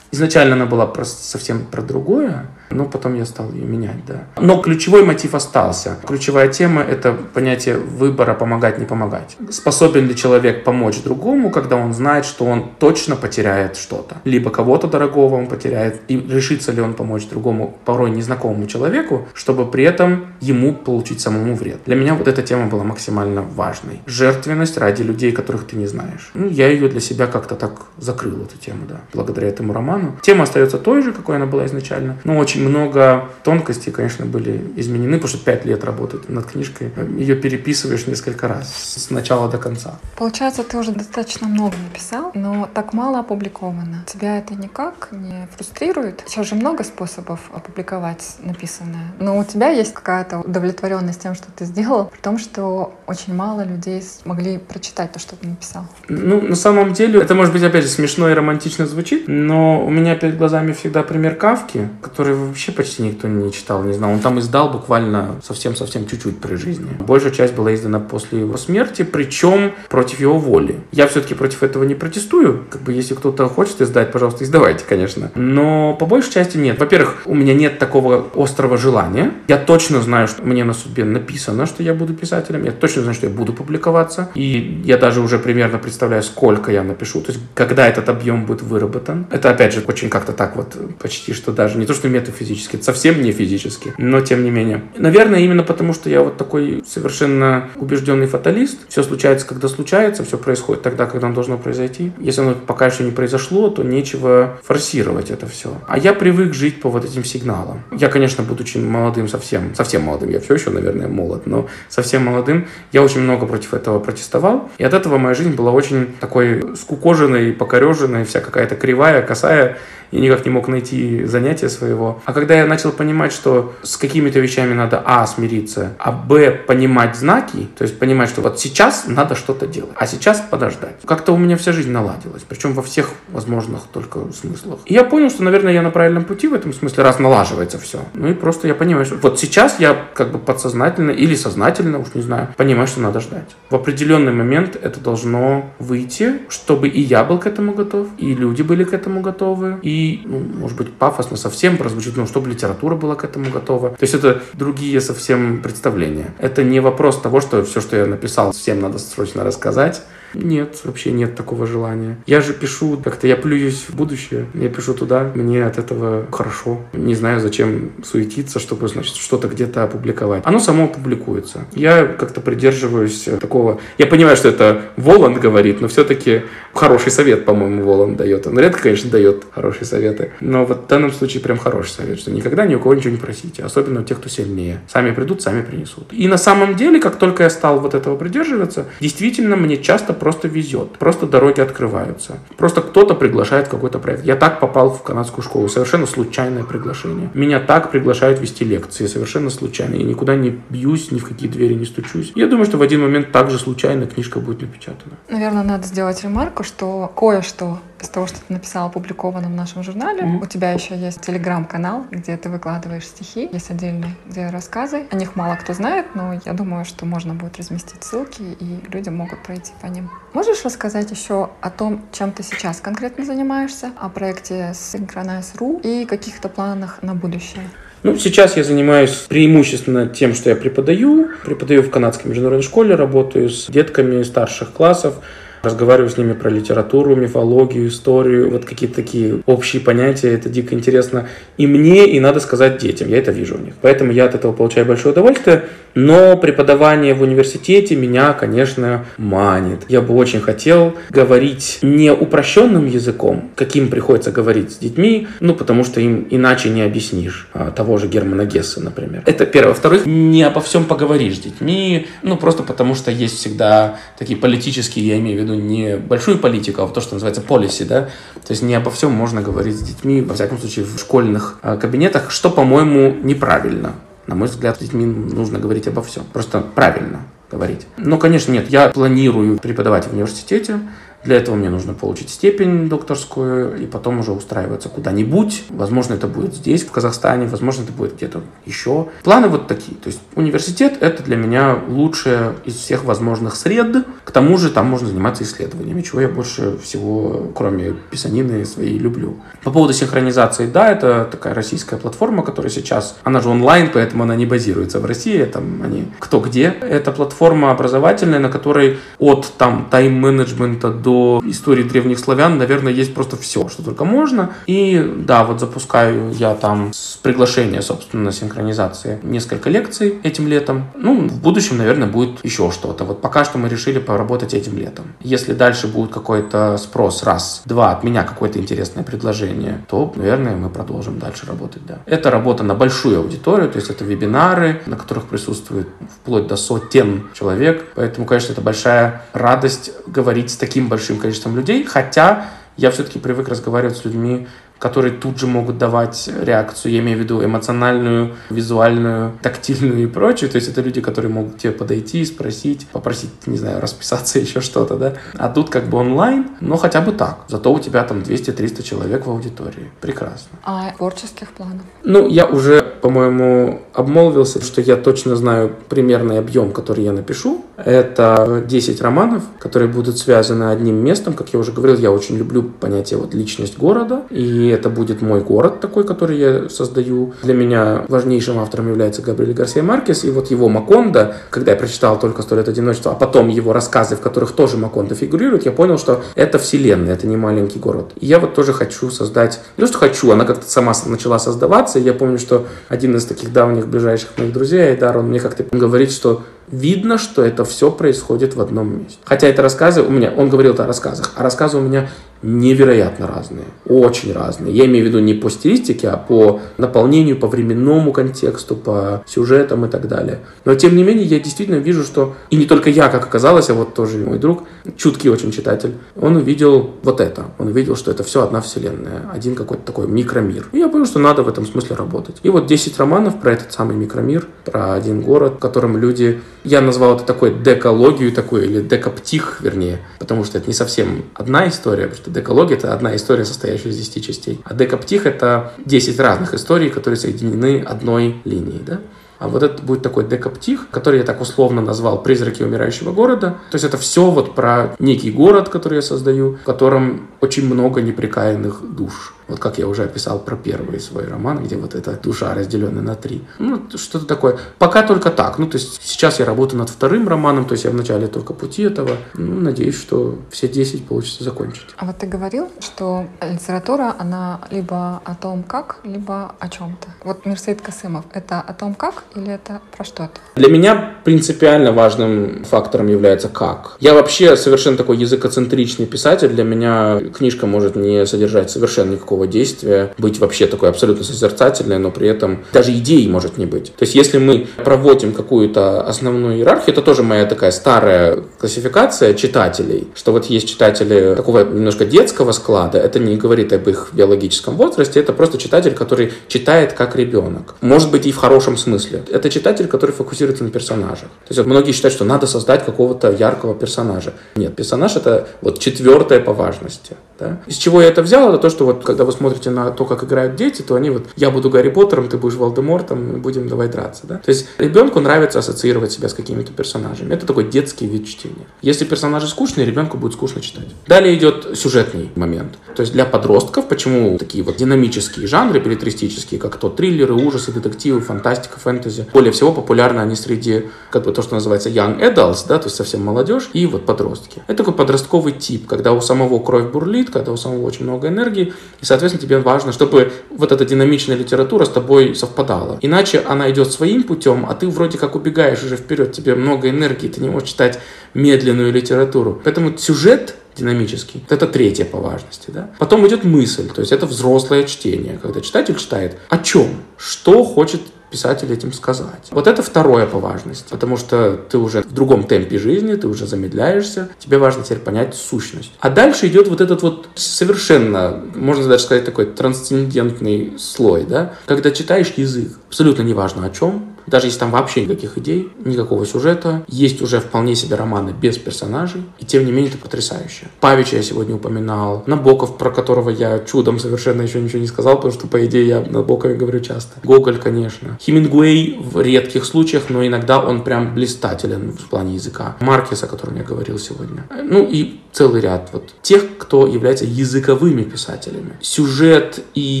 Изначально она была про, совсем про другое, но потом я стал ее менять, да. Но ключевой мотив остался. Ключевая тема — это понятие выбора помогать, не помогать. Способен ли человек помочь другому, когда он знает, что он точно потеряет что-то? Либо кого-то дорогого он потеряет, и решится ли он помочь другому, порой незнакомому человеку, чтобы при этом ему получить самому вред. Для меня вот эта тема была максимально важной. Жертвенность ради людей, которых ты не знаешь. Ну, я ее для себя как-то так закрыл, эту тему, да, благодаря этому роману. Тема остается той же, какой она была изначально, но очень очень много тонкостей, конечно, были изменены, потому что пять лет работать над книжкой. Ее переписываешь несколько раз, с начала до конца. Получается, ты уже достаточно много написал, но так мало опубликовано. Тебя это никак не фрустрирует? Сейчас же много способов опубликовать написанное. Но у тебя есть какая-то удовлетворенность тем, что ты сделал, при том, что очень мало людей смогли прочитать то, что ты написал. Ну, на самом деле, это может быть, опять же, смешно и романтично звучит, но у меня перед глазами всегда пример Кавки, который вообще почти никто не читал, не знал. Он там издал буквально совсем-совсем чуть-чуть при жизни. Большая часть была издана после его смерти, причем против его воли. Я все-таки против этого не протестую. Как бы если кто кто-то хочет издать, пожалуйста, издавайте, конечно. Но по большей части нет. Во-первых, у меня нет такого острого желания. Я точно знаю, что мне на судьбе написано, что я буду писателем. Я точно знаю, что я буду публиковаться. И я даже уже примерно представляю, сколько я напишу. То есть, когда этот объем будет выработан. Это, опять же, очень как-то так вот почти что даже не то, что метафизически, это совсем не физически, но тем не менее. Наверное, именно потому, что я вот такой совершенно убежденный фаталист. Все случается, когда случается, все происходит тогда, когда оно должно произойти. Если оно пока еще не произошло, то нечего форсировать это все. А я привык жить по вот этим сигналам. Я, конечно, будучи молодым совсем, совсем молодым, я все еще, наверное, молод, но совсем молодым, я очень много против этого протестовал. И от этого моя жизнь была очень такой скукоженной, покореженной, вся какая-то кривая, косая я никак не мог найти занятия своего. А когда я начал понимать, что с какими-то вещами надо, а, смириться, а, б, понимать знаки, то есть понимать, что вот сейчас надо что-то делать, а сейчас подождать. Как-то у меня вся жизнь наладилась, причем во всех возможных только смыслах. И я понял, что, наверное, я на правильном пути в этом смысле, раз налаживается все. Ну и просто я понимаю, что вот сейчас я как бы подсознательно или сознательно, уж не знаю, понимаю, что надо ждать. В определенный момент это должно выйти, чтобы и я был к этому готов, и люди были к этому готовы, и ну, может быть, пафосно совсем прозвучит, ну, чтобы литература была к этому готова. То есть это другие совсем представления. Это не вопрос того, что все, что я написал, всем надо срочно рассказать. Нет, вообще нет такого желания. Я же пишу, как-то я плююсь в будущее, я пишу туда, мне от этого хорошо. Не знаю, зачем суетиться, чтобы, значит, что-то где-то опубликовать. Оно само публикуется. Я как-то придерживаюсь такого... Я понимаю, что это Воланд говорит, но все-таки хороший совет, по-моему, Воланд дает. Он редко, конечно, дает хорошие советы, но вот в данном случае прям хороший совет, что никогда ни у кого ничего не просите, особенно у тех, кто сильнее. Сами придут, сами принесут. И на самом деле, как только я стал вот этого придерживаться, действительно мне часто просто везет. Просто дороги открываются. Просто кто-то приглашает в какой-то проект. Я так попал в канадскую школу. Совершенно случайное приглашение. Меня так приглашают вести лекции. Совершенно случайно. Я никуда не бьюсь, ни в какие двери не стучусь. Я думаю, что в один момент также случайно книжка будет напечатана. Наверное, надо сделать ремарку, что кое-что из того, что ты написала, опубликовано в нашем журнале. Mm-hmm. У тебя еще есть телеграм-канал, где ты выкладываешь стихи. Есть отдельные где рассказы. О них мало кто знает, но я думаю, что можно будет разместить ссылки, и люди могут пройти по ним. Можешь рассказать еще о том, чем ты сейчас конкретно занимаешься, о проекте Synchronize.ru и каких-то планах на будущее? Ну, сейчас я занимаюсь преимущественно тем, что я преподаю. Преподаю в канадской международной школе, работаю с детками старших классов, разговариваю с ними про литературу, мифологию, историю, вот какие-то такие общие понятия, это дико интересно и мне, и надо сказать детям, я это вижу у них. Поэтому я от этого получаю большое удовольствие, но преподавание в университете меня, конечно, манит. Я бы очень хотел говорить не упрощенным языком, каким приходится говорить с детьми, ну, потому что им иначе не объяснишь а, того же Германа Гесса, например. Это первое. Во-вторых, не обо всем поговоришь с детьми, ну, просто потому что есть всегда такие политические, я имею в виду не большую политику, а то, что называется policy, да, то есть не обо всем можно говорить с детьми, во всяком случае, в школьных а, кабинетах, что, по-моему, неправильно. На мой взгляд, с детьми нужно говорить обо всем. Просто правильно говорить. Но, конечно, нет, я планирую преподавать в университете, для этого мне нужно получить степень докторскую и потом уже устраиваться куда-нибудь. Возможно, это будет здесь, в Казахстане, возможно, это будет где-то еще. Планы вот такие. То есть университет — это для меня лучшее из всех возможных сред. К тому же там можно заниматься исследованиями, чего я больше всего, кроме писанины своей, люблю. По поводу синхронизации, да, это такая российская платформа, которая сейчас, она же онлайн, поэтому она не базируется в России, там они кто где. Это платформа образовательная, на которой от там тайм-менеджмента до до истории древних славян, наверное, есть просто все, что только можно. И да, вот запускаю я там с приглашения, собственно, синхронизации несколько лекций этим летом. Ну, в будущем, наверное, будет еще что-то. Вот пока что мы решили поработать этим летом. Если дальше будет какой-то спрос, раз, два, от меня какое-то интересное предложение, то, наверное, мы продолжим дальше работать, да. Это работа на большую аудиторию, то есть это вебинары, на которых присутствует вплоть до сотен человек. Поэтому, конечно, это большая радость говорить с таким большим большим количеством людей, хотя я все-таки привык разговаривать с людьми которые тут же могут давать реакцию, я имею в виду эмоциональную, визуальную, тактильную и прочую. То есть это люди, которые могут тебе подойти, спросить, попросить, не знаю, расписаться, еще что-то, да. А тут как бы онлайн, но хотя бы так. Зато у тебя там 200-300 человек в аудитории. Прекрасно. А творческих планов? Ну, я уже, по-моему, обмолвился, что я точно знаю примерный объем, который я напишу. Это 10 романов, которые будут связаны одним местом. Как я уже говорил, я очень люблю понятие вот личность города. И это будет мой город такой, который я создаю. Для меня важнейшим автором является Габриэль Гарсия Маркес. И вот его Маконда, когда я прочитал только «Сто лет одиночества», а потом его рассказы, в которых тоже Маконда фигурирует, я понял, что это вселенная, это не маленький город. И я вот тоже хочу создать, не то что хочу, она как-то сама начала создаваться. И я помню, что один из таких давних ближайших моих друзей, Айдар, он мне как-то говорит, что видно, что это все происходит в одном месте. Хотя это рассказы у меня, он говорил о рассказах, а рассказы у меня невероятно разные, очень разные. Я имею в виду не по стилистике, а по наполнению, по временному контексту, по сюжетам и так далее. Но тем не менее, я действительно вижу, что, и не только я, как оказалось, а вот тоже мой друг, чуткий очень читатель, он увидел вот это. Он увидел, что это все одна вселенная, один какой-то такой микромир. И я понял, что надо в этом смысле работать. И вот 10 романов про этот самый микромир, про один город, в котором люди я назвал это такой декологию такой, или декоптих, вернее, потому что это не совсем одна история, потому что декология — это одна история, состоящая из 10 частей. А декоптих — это 10 разных историй, которые соединены одной линией, да? А вот это будет такой декоптих, который я так условно назвал «Призраки умирающего города». То есть это все вот про некий город, который я создаю, в котором очень много неприкаянных душ. Вот как я уже описал про первый свой роман, где вот эта душа разделенная на три. Ну, что-то такое. Пока только так. Ну, то есть сейчас я работаю над вторым романом, то есть я в начале только пути этого. Ну, надеюсь, что все 10 получится закончить. А вот ты говорил, что литература, она либо о том, как, либо о чем-то. Вот Мирсейд Касымов, это о том, как или это про что-то? Для меня принципиально важным фактором является как. Я вообще совершенно такой языкоцентричный писатель. Для меня книжка может не содержать совершенно никакого действия, быть вообще такой абсолютно созерцательной, но при этом даже идеи может не быть. То есть если мы проводим какую-то основную иерархию, это тоже моя такая старая классификация читателей, что вот есть читатели такого немножко детского склада, это не говорит об их биологическом возрасте, это просто читатель, который читает как ребенок. Может быть и в хорошем смысле. Это читатель, который фокусируется на персонажах. То есть вот многие считают, что надо создать какого-то яркого персонажа. Нет, персонаж это вот четвертое по важности. Да? Из чего я это взял, это то, что вот когда вы смотрите на то, как играют дети, то они вот, я буду Гарри Поттером, ты будешь Волдемортом, мы будем давай драться. Да? То есть ребенку нравится ассоциировать себя с какими-то персонажами. Это такой детский вид чтения. Если персонажи скучные, ребенку будет скучно читать. Далее идет сюжетный момент. То есть для подростков, почему такие вот динамические жанры, билетристические, как то триллеры, ужасы, детективы, фантастика, фэнтези, более всего популярны они среди, как бы то, что называется young adults, да, то есть совсем молодежь, и вот подростки. Это такой подростковый тип, когда у самого кровь бурлит, когда у самого очень много энергии, и, соответственно, тебе важно, чтобы вот эта динамичная литература с тобой совпадала. Иначе она идет своим путем, а ты вроде как убегаешь уже вперед, тебе много энергии, ты не можешь читать медленную литературу. Поэтому сюжет динамический. Это третье по важности. Да? Потом идет мысль, то есть это взрослое чтение, когда читатель читает о чем, что хочет писатель этим сказать. Вот это второе по важности, потому что ты уже в другом темпе жизни, ты уже замедляешься, тебе важно теперь понять сущность. А дальше идет вот этот вот совершенно, можно даже сказать, такой трансцендентный слой, да, когда читаешь язык, абсолютно неважно о чем, даже если там вообще никаких идей, никакого сюжета, есть уже вполне себе романы без персонажей, и тем не менее это потрясающе. Павича я сегодня упоминал, Набоков, про которого я чудом совершенно еще ничего не сказал, потому что, по идее, я Набокове говорю часто. Гоголь, конечно. Хемингуэй в редких случаях, но иногда он прям блистателен в плане языка. Маркес, о котором я говорил сегодня. Ну и целый ряд вот тех, кто является языковыми писателями. Сюжет и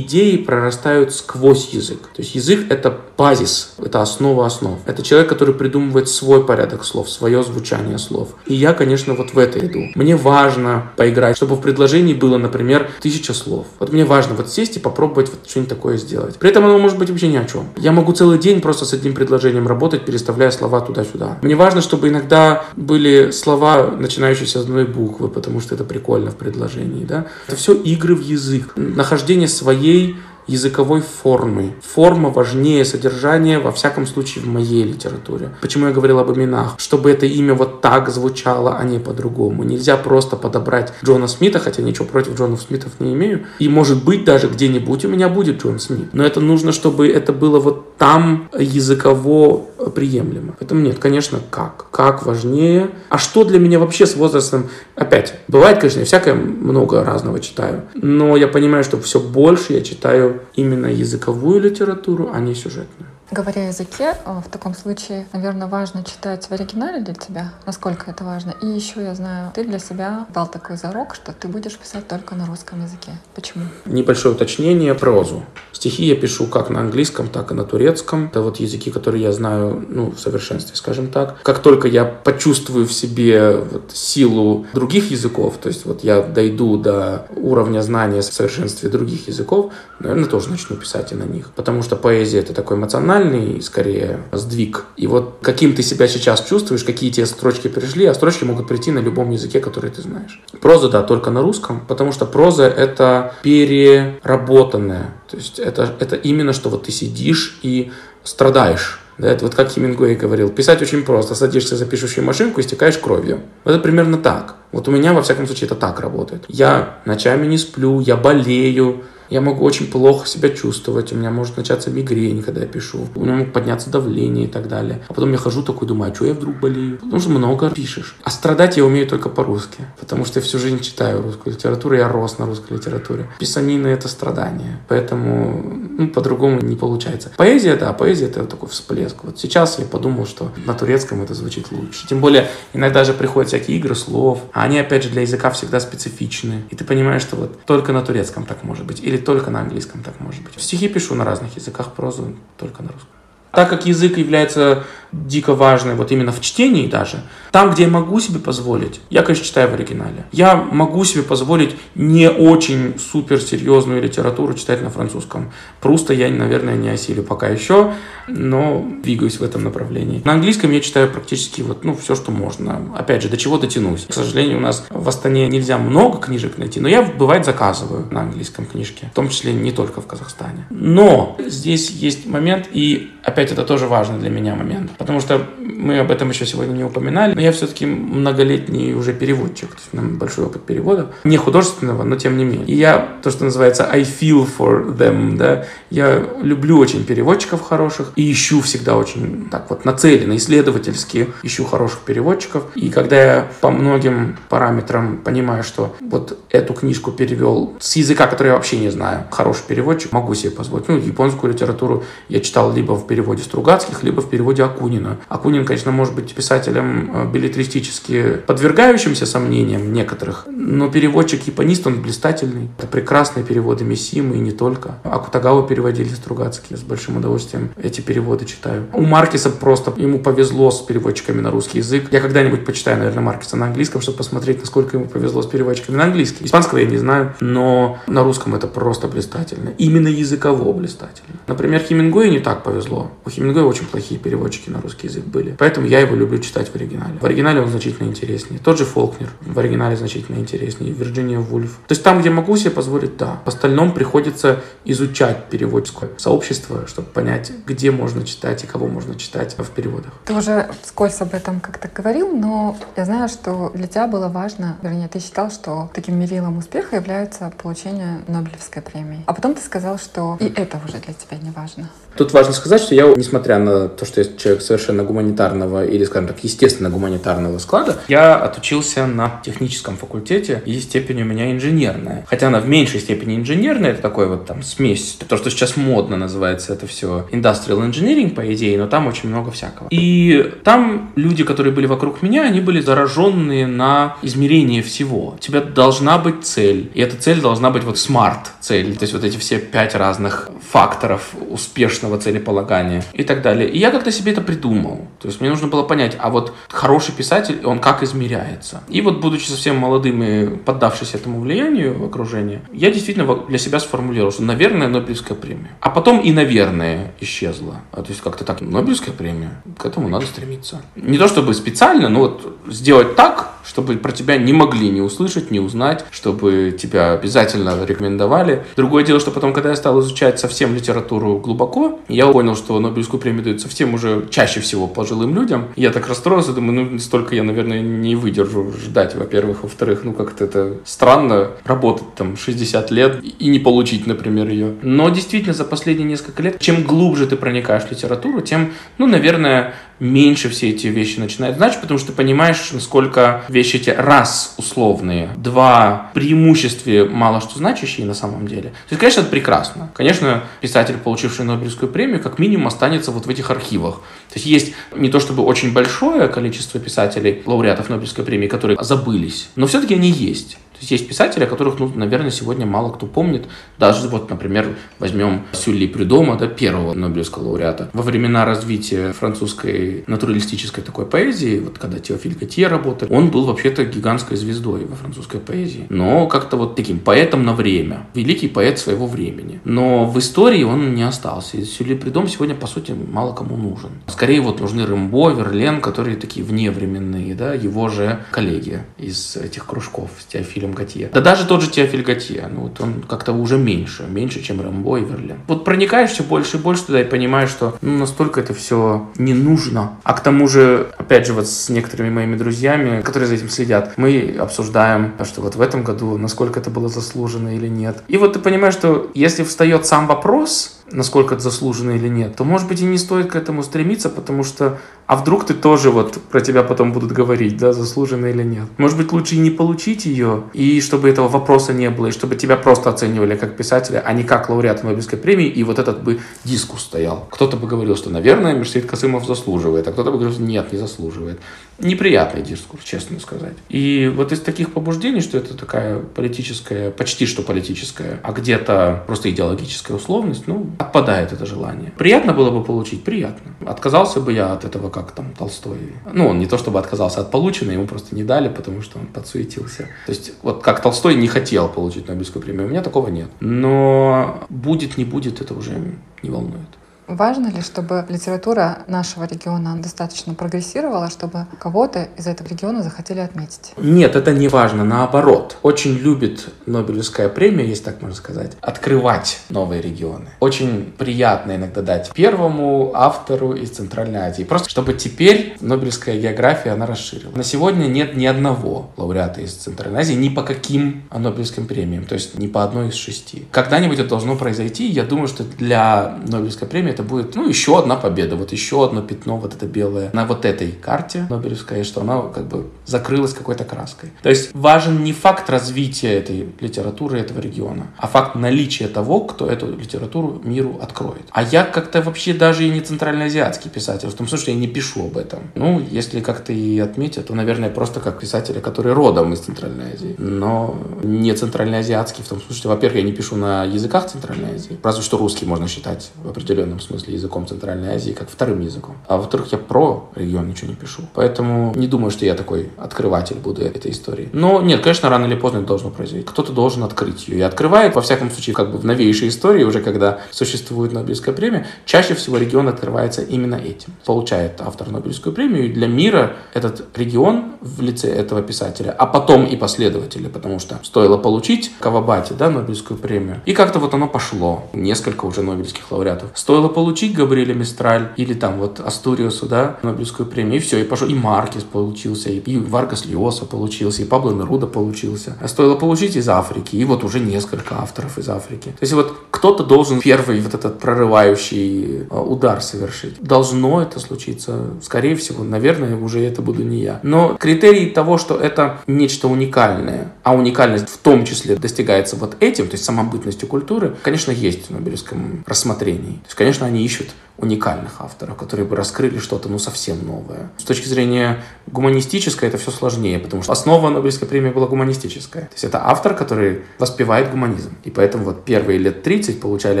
идеи прорастают сквозь язык. То есть язык — это базис, это основа основ. Это человек, который придумывает свой порядок слов, свое звучание слов. И я, конечно, вот в это иду. Мне важно поиграть, чтобы в предложении было, например, тысяча слов. Вот мне важно вот сесть и попробовать вот что-нибудь такое сделать. При этом оно может быть вообще ни о чем. Я могу целый день просто с одним предложением работать, переставляя слова туда-сюда. Мне важно, чтобы иногда были слова, начинающиеся с одной буквы, потому что это прикольно в предложении. Да? Это все игры в язык. Нахождение своей языковой формы. Форма важнее содержания, во всяком случае, в моей литературе. Почему я говорил об именах? Чтобы это имя вот так звучало, а не по-другому. Нельзя просто подобрать Джона Смита, хотя ничего против Джонов Смитов не имею. И может быть даже где-нибудь у меня будет Джон Смит. Но это нужно, чтобы это было вот там языково приемлемо. Поэтому нет, конечно, как. Как важнее. А что для меня вообще с возрастом? Опять, бывает, конечно, всякое много разного читаю. Но я понимаю, что все больше я читаю именно языковую литературу, а не сюжетную. Говоря языке, э, в таком случае, наверное, важно читать в оригинале для тебя, насколько это важно. И еще я знаю, ты для себя дал такой зарок, что ты будешь писать только на русском языке. Почему? Небольшое уточнение, прозу. Стихи я пишу как на английском, так и на турецком. Это вот языки, которые я знаю, ну, в совершенстве, скажем так. Как только я почувствую в себе вот силу других языков, то есть вот я дойду до уровня знания в совершенстве других языков, наверное, тоже начну писать и на них. Потому что поэзия — это такой эмоциональный, скорее, сдвиг. И вот каким ты себя сейчас чувствуешь, какие тебе строчки пришли, а строчки могут прийти на любом языке, который ты знаешь. Проза, да, только на русском, потому что проза — это переработанная. То есть это, это именно, что вот ты сидишь и страдаешь. Да, это вот как Хемингуэй говорил, писать очень просто. Садишься за пишущую машинку и стекаешь кровью. Это примерно так. Вот у меня, во всяком случае, это так работает. Я ночами не сплю, я болею, я могу очень плохо себя чувствовать, у меня может начаться мигрень, когда я пишу, у меня может подняться давление и так далее. А потом я хожу такой, думаю, а что я вдруг болею? Потому что много пишешь. А страдать я умею только по-русски, потому что я всю жизнь читаю русскую литературу, я рос на русской литературе. Писанина — это страдание, поэтому ну, по-другому не получается. Поэзия, да, поэзия — это такой всплеск. Вот сейчас я подумал, что на турецком это звучит лучше. Тем более, иногда же приходят всякие игры слов, а они, опять же, для языка всегда специфичны. И ты понимаешь, что вот только на турецком так может быть. Или только на английском так может быть. Стихи пишу на разных языках, прозу только на русском. Так как язык является дико важной, вот именно в чтении даже, там, где я могу себе позволить, я, конечно, читаю в оригинале. Я могу себе позволить не очень суперсерьезную литературу читать на французском. Просто я, наверное, не осилю пока еще, но двигаюсь в этом направлении. На английском я читаю практически вот, ну, все, что можно. Опять же, до чего дотянусь. К сожалению, у нас в Астане нельзя много книжек найти, но я, бывает, заказываю на английском книжки. В том числе не только в Казахстане. Но здесь есть момент, и опять это тоже важный для меня момент, потому что мы об этом еще сегодня не упоминали, но я все-таки многолетний уже переводчик, то есть у меня большой опыт перевода, не художественного, но тем не менее. И я, то, что называется I feel for them, да, я люблю очень переводчиков хороших и ищу всегда очень так вот нацеленно, исследовательски ищу хороших переводчиков. И когда я по многим параметрам понимаю, что вот эту книжку перевел с языка, который я вообще не знаю, хороший переводчик, могу себе позволить. Ну, японскую литературу я читал либо в переводе Стругацких, либо в переводе Акунина. Акунин, конечно, может быть писателем э, билетристически подвергающимся сомнениям некоторых, но переводчик-японист, он блистательный. Это прекрасные переводы Мисимы и не только. Акутагава переводили Стругацкие с большим удовольствием эти переводы читаю. У Маркиса просто, ему повезло с переводчиками на русский язык. Я когда-нибудь почитаю, наверное, Маркиса на английском, чтобы посмотреть, насколько ему повезло с переводчиками на английский. Испанского я не знаю, но на русском это просто блистательно. Именно языково блистательно. Например, Хемингуэй не так повезло. У Хемингуэя очень плохие переводчики на русский язык были. Поэтому я его люблю читать в оригинале. В оригинале он значительно интереснее. Тот же Фолкнер в оригинале значительно интереснее. Вирджиния Вульф. То есть там, где могу себе позволить, да. В остальном приходится изучать переводческое сообщество, чтобы понять, где можно читать и кого можно читать в переводах. Ты уже вскользь об этом как-то говорил, но я знаю, что для тебя было важно, вернее, ты считал, что таким мерилом успеха является получение Нобелевской премии. А потом ты сказал, что и это уже для тебя не важно. Тут важно сказать, что я, несмотря на то, что я человек совершенно гуманитарного или, скажем так, естественно гуманитарного склада, я отучился на техническом факультете, и степень у меня инженерная. Хотя она в меньшей степени инженерная, это такой вот там смесь, то, что сейчас модно называется, это все industrial engineering, по идее, но там очень много всякого. И там люди, которые были вокруг меня, они были зараженные на измерение всего. У тебя должна быть цель, и эта цель должна быть вот smart цель, то есть вот эти все пять разных факторов успешного целеполагания и так далее. И я как-то себе это придумал. То есть мне нужно было понять, а вот хороший писатель, он как измеряется. И вот будучи совсем молодым и поддавшись этому влиянию окружения, я действительно для себя сформулировал, что, наверное, Нобелевская премия. А потом и, наверное, исчезла. А, то есть как-то так, Нобелевская премия, к этому надо стремиться. Не то чтобы специально, но вот сделать так, чтобы про тебя не могли не услышать, не узнать, чтобы тебя обязательно рекомендовали. Другое дело, что потом, когда я стал изучать совсем литературу глубоко, я понял, что Нобелевскую премию дают совсем уже чаще всего пожилым людям. Я так расстроился, думаю, ну, столько я, наверное, не выдержу ждать, во-первых. Во-вторых, ну, как-то это странно работать там 60 лет и не получить, например, ее. Но действительно, за последние несколько лет, чем глубже ты проникаешь в литературу, тем, ну, наверное, меньше все эти вещи начинают значить, потому что ты понимаешь, насколько весь вещи эти раз условные, два преимуществе мало что значащие на самом деле. То есть, конечно, это прекрасно. Конечно, писатель, получивший Нобелевскую премию, как минимум останется вот в этих архивах. То есть есть не то чтобы очень большое количество писателей, лауреатов Нобелевской премии, которые забылись, но все-таки они есть. Есть есть писатели, о которых, ну, наверное, сегодня мало кто помнит. Даже вот, например, возьмем Сюлли Прюдома, да, первого Нобелевского лауреата. Во времена развития французской натуралистической такой поэзии, вот когда Теофиль Готье работал, он был вообще-то гигантской звездой во французской поэзии. Но как-то вот таким поэтом на время. Великий поэт своего времени. Но в истории он не остался. И Сюлли Прюдом сегодня, по сути, мало кому нужен. Скорее вот нужны Рэмбо, Верлен, которые такие вневременные, да, его же коллеги из этих кружков с Теофилем Теофилем Готье. Да даже тот же Теофиль Готье, ну вот он как-то уже меньше, меньше, чем Рэмбо и Верлен. Вот проникаешь все больше и больше туда и понимаешь, что ну, настолько это все не нужно. А к тому же, опять же, вот с некоторыми моими друзьями, которые за этим следят, мы обсуждаем, что вот в этом году, насколько это было заслужено или нет. И вот ты понимаешь, что если встает сам вопрос, насколько это заслуженно или нет, то, может быть, и не стоит к этому стремиться, потому что, а вдруг ты тоже вот про тебя потом будут говорить, да, заслуженно или нет. Может быть, лучше и не получить ее, и чтобы этого вопроса не было, и чтобы тебя просто оценивали как писателя, а не как лауреата Нобелевской премии, и вот этот бы дискус стоял. Кто-то бы говорил, что, наверное, Мирсеид Касымов заслуживает, а кто-то бы говорил, что нет, не заслуживает. Неприятный дискурс, честно сказать. И вот из таких побуждений, что это такая политическая, почти что политическая, а где-то просто идеологическая условность, ну, отпадает это желание. Приятно было бы получить? Приятно. Отказался бы я от этого, как там Толстой. Ну, он не то чтобы отказался от полученной, ему просто не дали, потому что он подсуетился. То есть, вот как Толстой не хотел получить Нобелевскую премию, у меня такого нет. Но будет, не будет, это уже не волнует. Важно ли, чтобы литература нашего региона достаточно прогрессировала, чтобы кого-то из этого региона захотели отметить? Нет, это не важно. Наоборот, очень любит Нобелевская премия, если так можно сказать, открывать новые регионы. Очень приятно иногда дать первому автору из Центральной Азии. Просто чтобы теперь Нобелевская география, она расширилась. На сегодня нет ни одного лауреата из Центральной Азии ни по каким Нобелевским премиям, то есть ни по одной из шести. Когда-нибудь это должно произойти. Я думаю, что для Нобелевской премии это будет, ну, еще одна победа, вот еще одно пятно вот это белое на вот этой карте Нобелевской, что она как бы закрылась какой-то краской. То есть важен не факт развития этой литературы этого региона, а факт наличия того, кто эту литературу миру откроет. А я как-то вообще даже и не центральноазиатский писатель, в том смысле, что я не пишу об этом. Ну, если как-то и отметят, то, наверное, просто как писатель, который родом из Центральной Азии, но не центральноазиатский, в том смысле, во-первых, я не пишу на языках Центральной Азии, разве что русский можно считать в определенном смысле смысле языком Центральной Азии, как вторым языком. А во-вторых, я про регион ничего не пишу. Поэтому не думаю, что я такой открыватель буду этой истории. Но нет, конечно, рано или поздно это должно произойти. Кто-то должен открыть ее. И открывает, во всяком случае, как бы в новейшей истории, уже когда существует Нобелевская премия, чаще всего регион открывается именно этим. Получает автор Нобелевскую премию, и для мира этот регион в лице этого писателя, а потом и последователи, потому что стоило получить Кавабати, да, Нобелевскую премию, и как-то вот оно пошло. Несколько уже Нобелевских лауреатов. Стоило получить Габриэля Мистраль или там вот Астуриусу, да, Нобелевскую премию, и все, и пошел. И Маркес получился, и, и Варгас Льоса получился, и Пабло Неруда получился. А стоило получить из Африки, и вот уже несколько авторов из Африки. То есть вот кто-то должен первый вот этот прорывающий а, удар совершить. Должно это случиться, скорее всего, наверное, уже это буду не я. Но критерий того, что это нечто уникальное, а уникальность в том числе достигается вот этим, то есть самобытностью культуры, конечно, есть в Нобелевском рассмотрении. То есть, конечно, они ищут уникальных авторов, которые бы раскрыли что-то ну совсем новое. С точки зрения гуманистической это все сложнее, потому что основа Нобелевской премии была гуманистическая. То есть это автор, который воспевает гуманизм. И поэтому вот первые лет 30 получали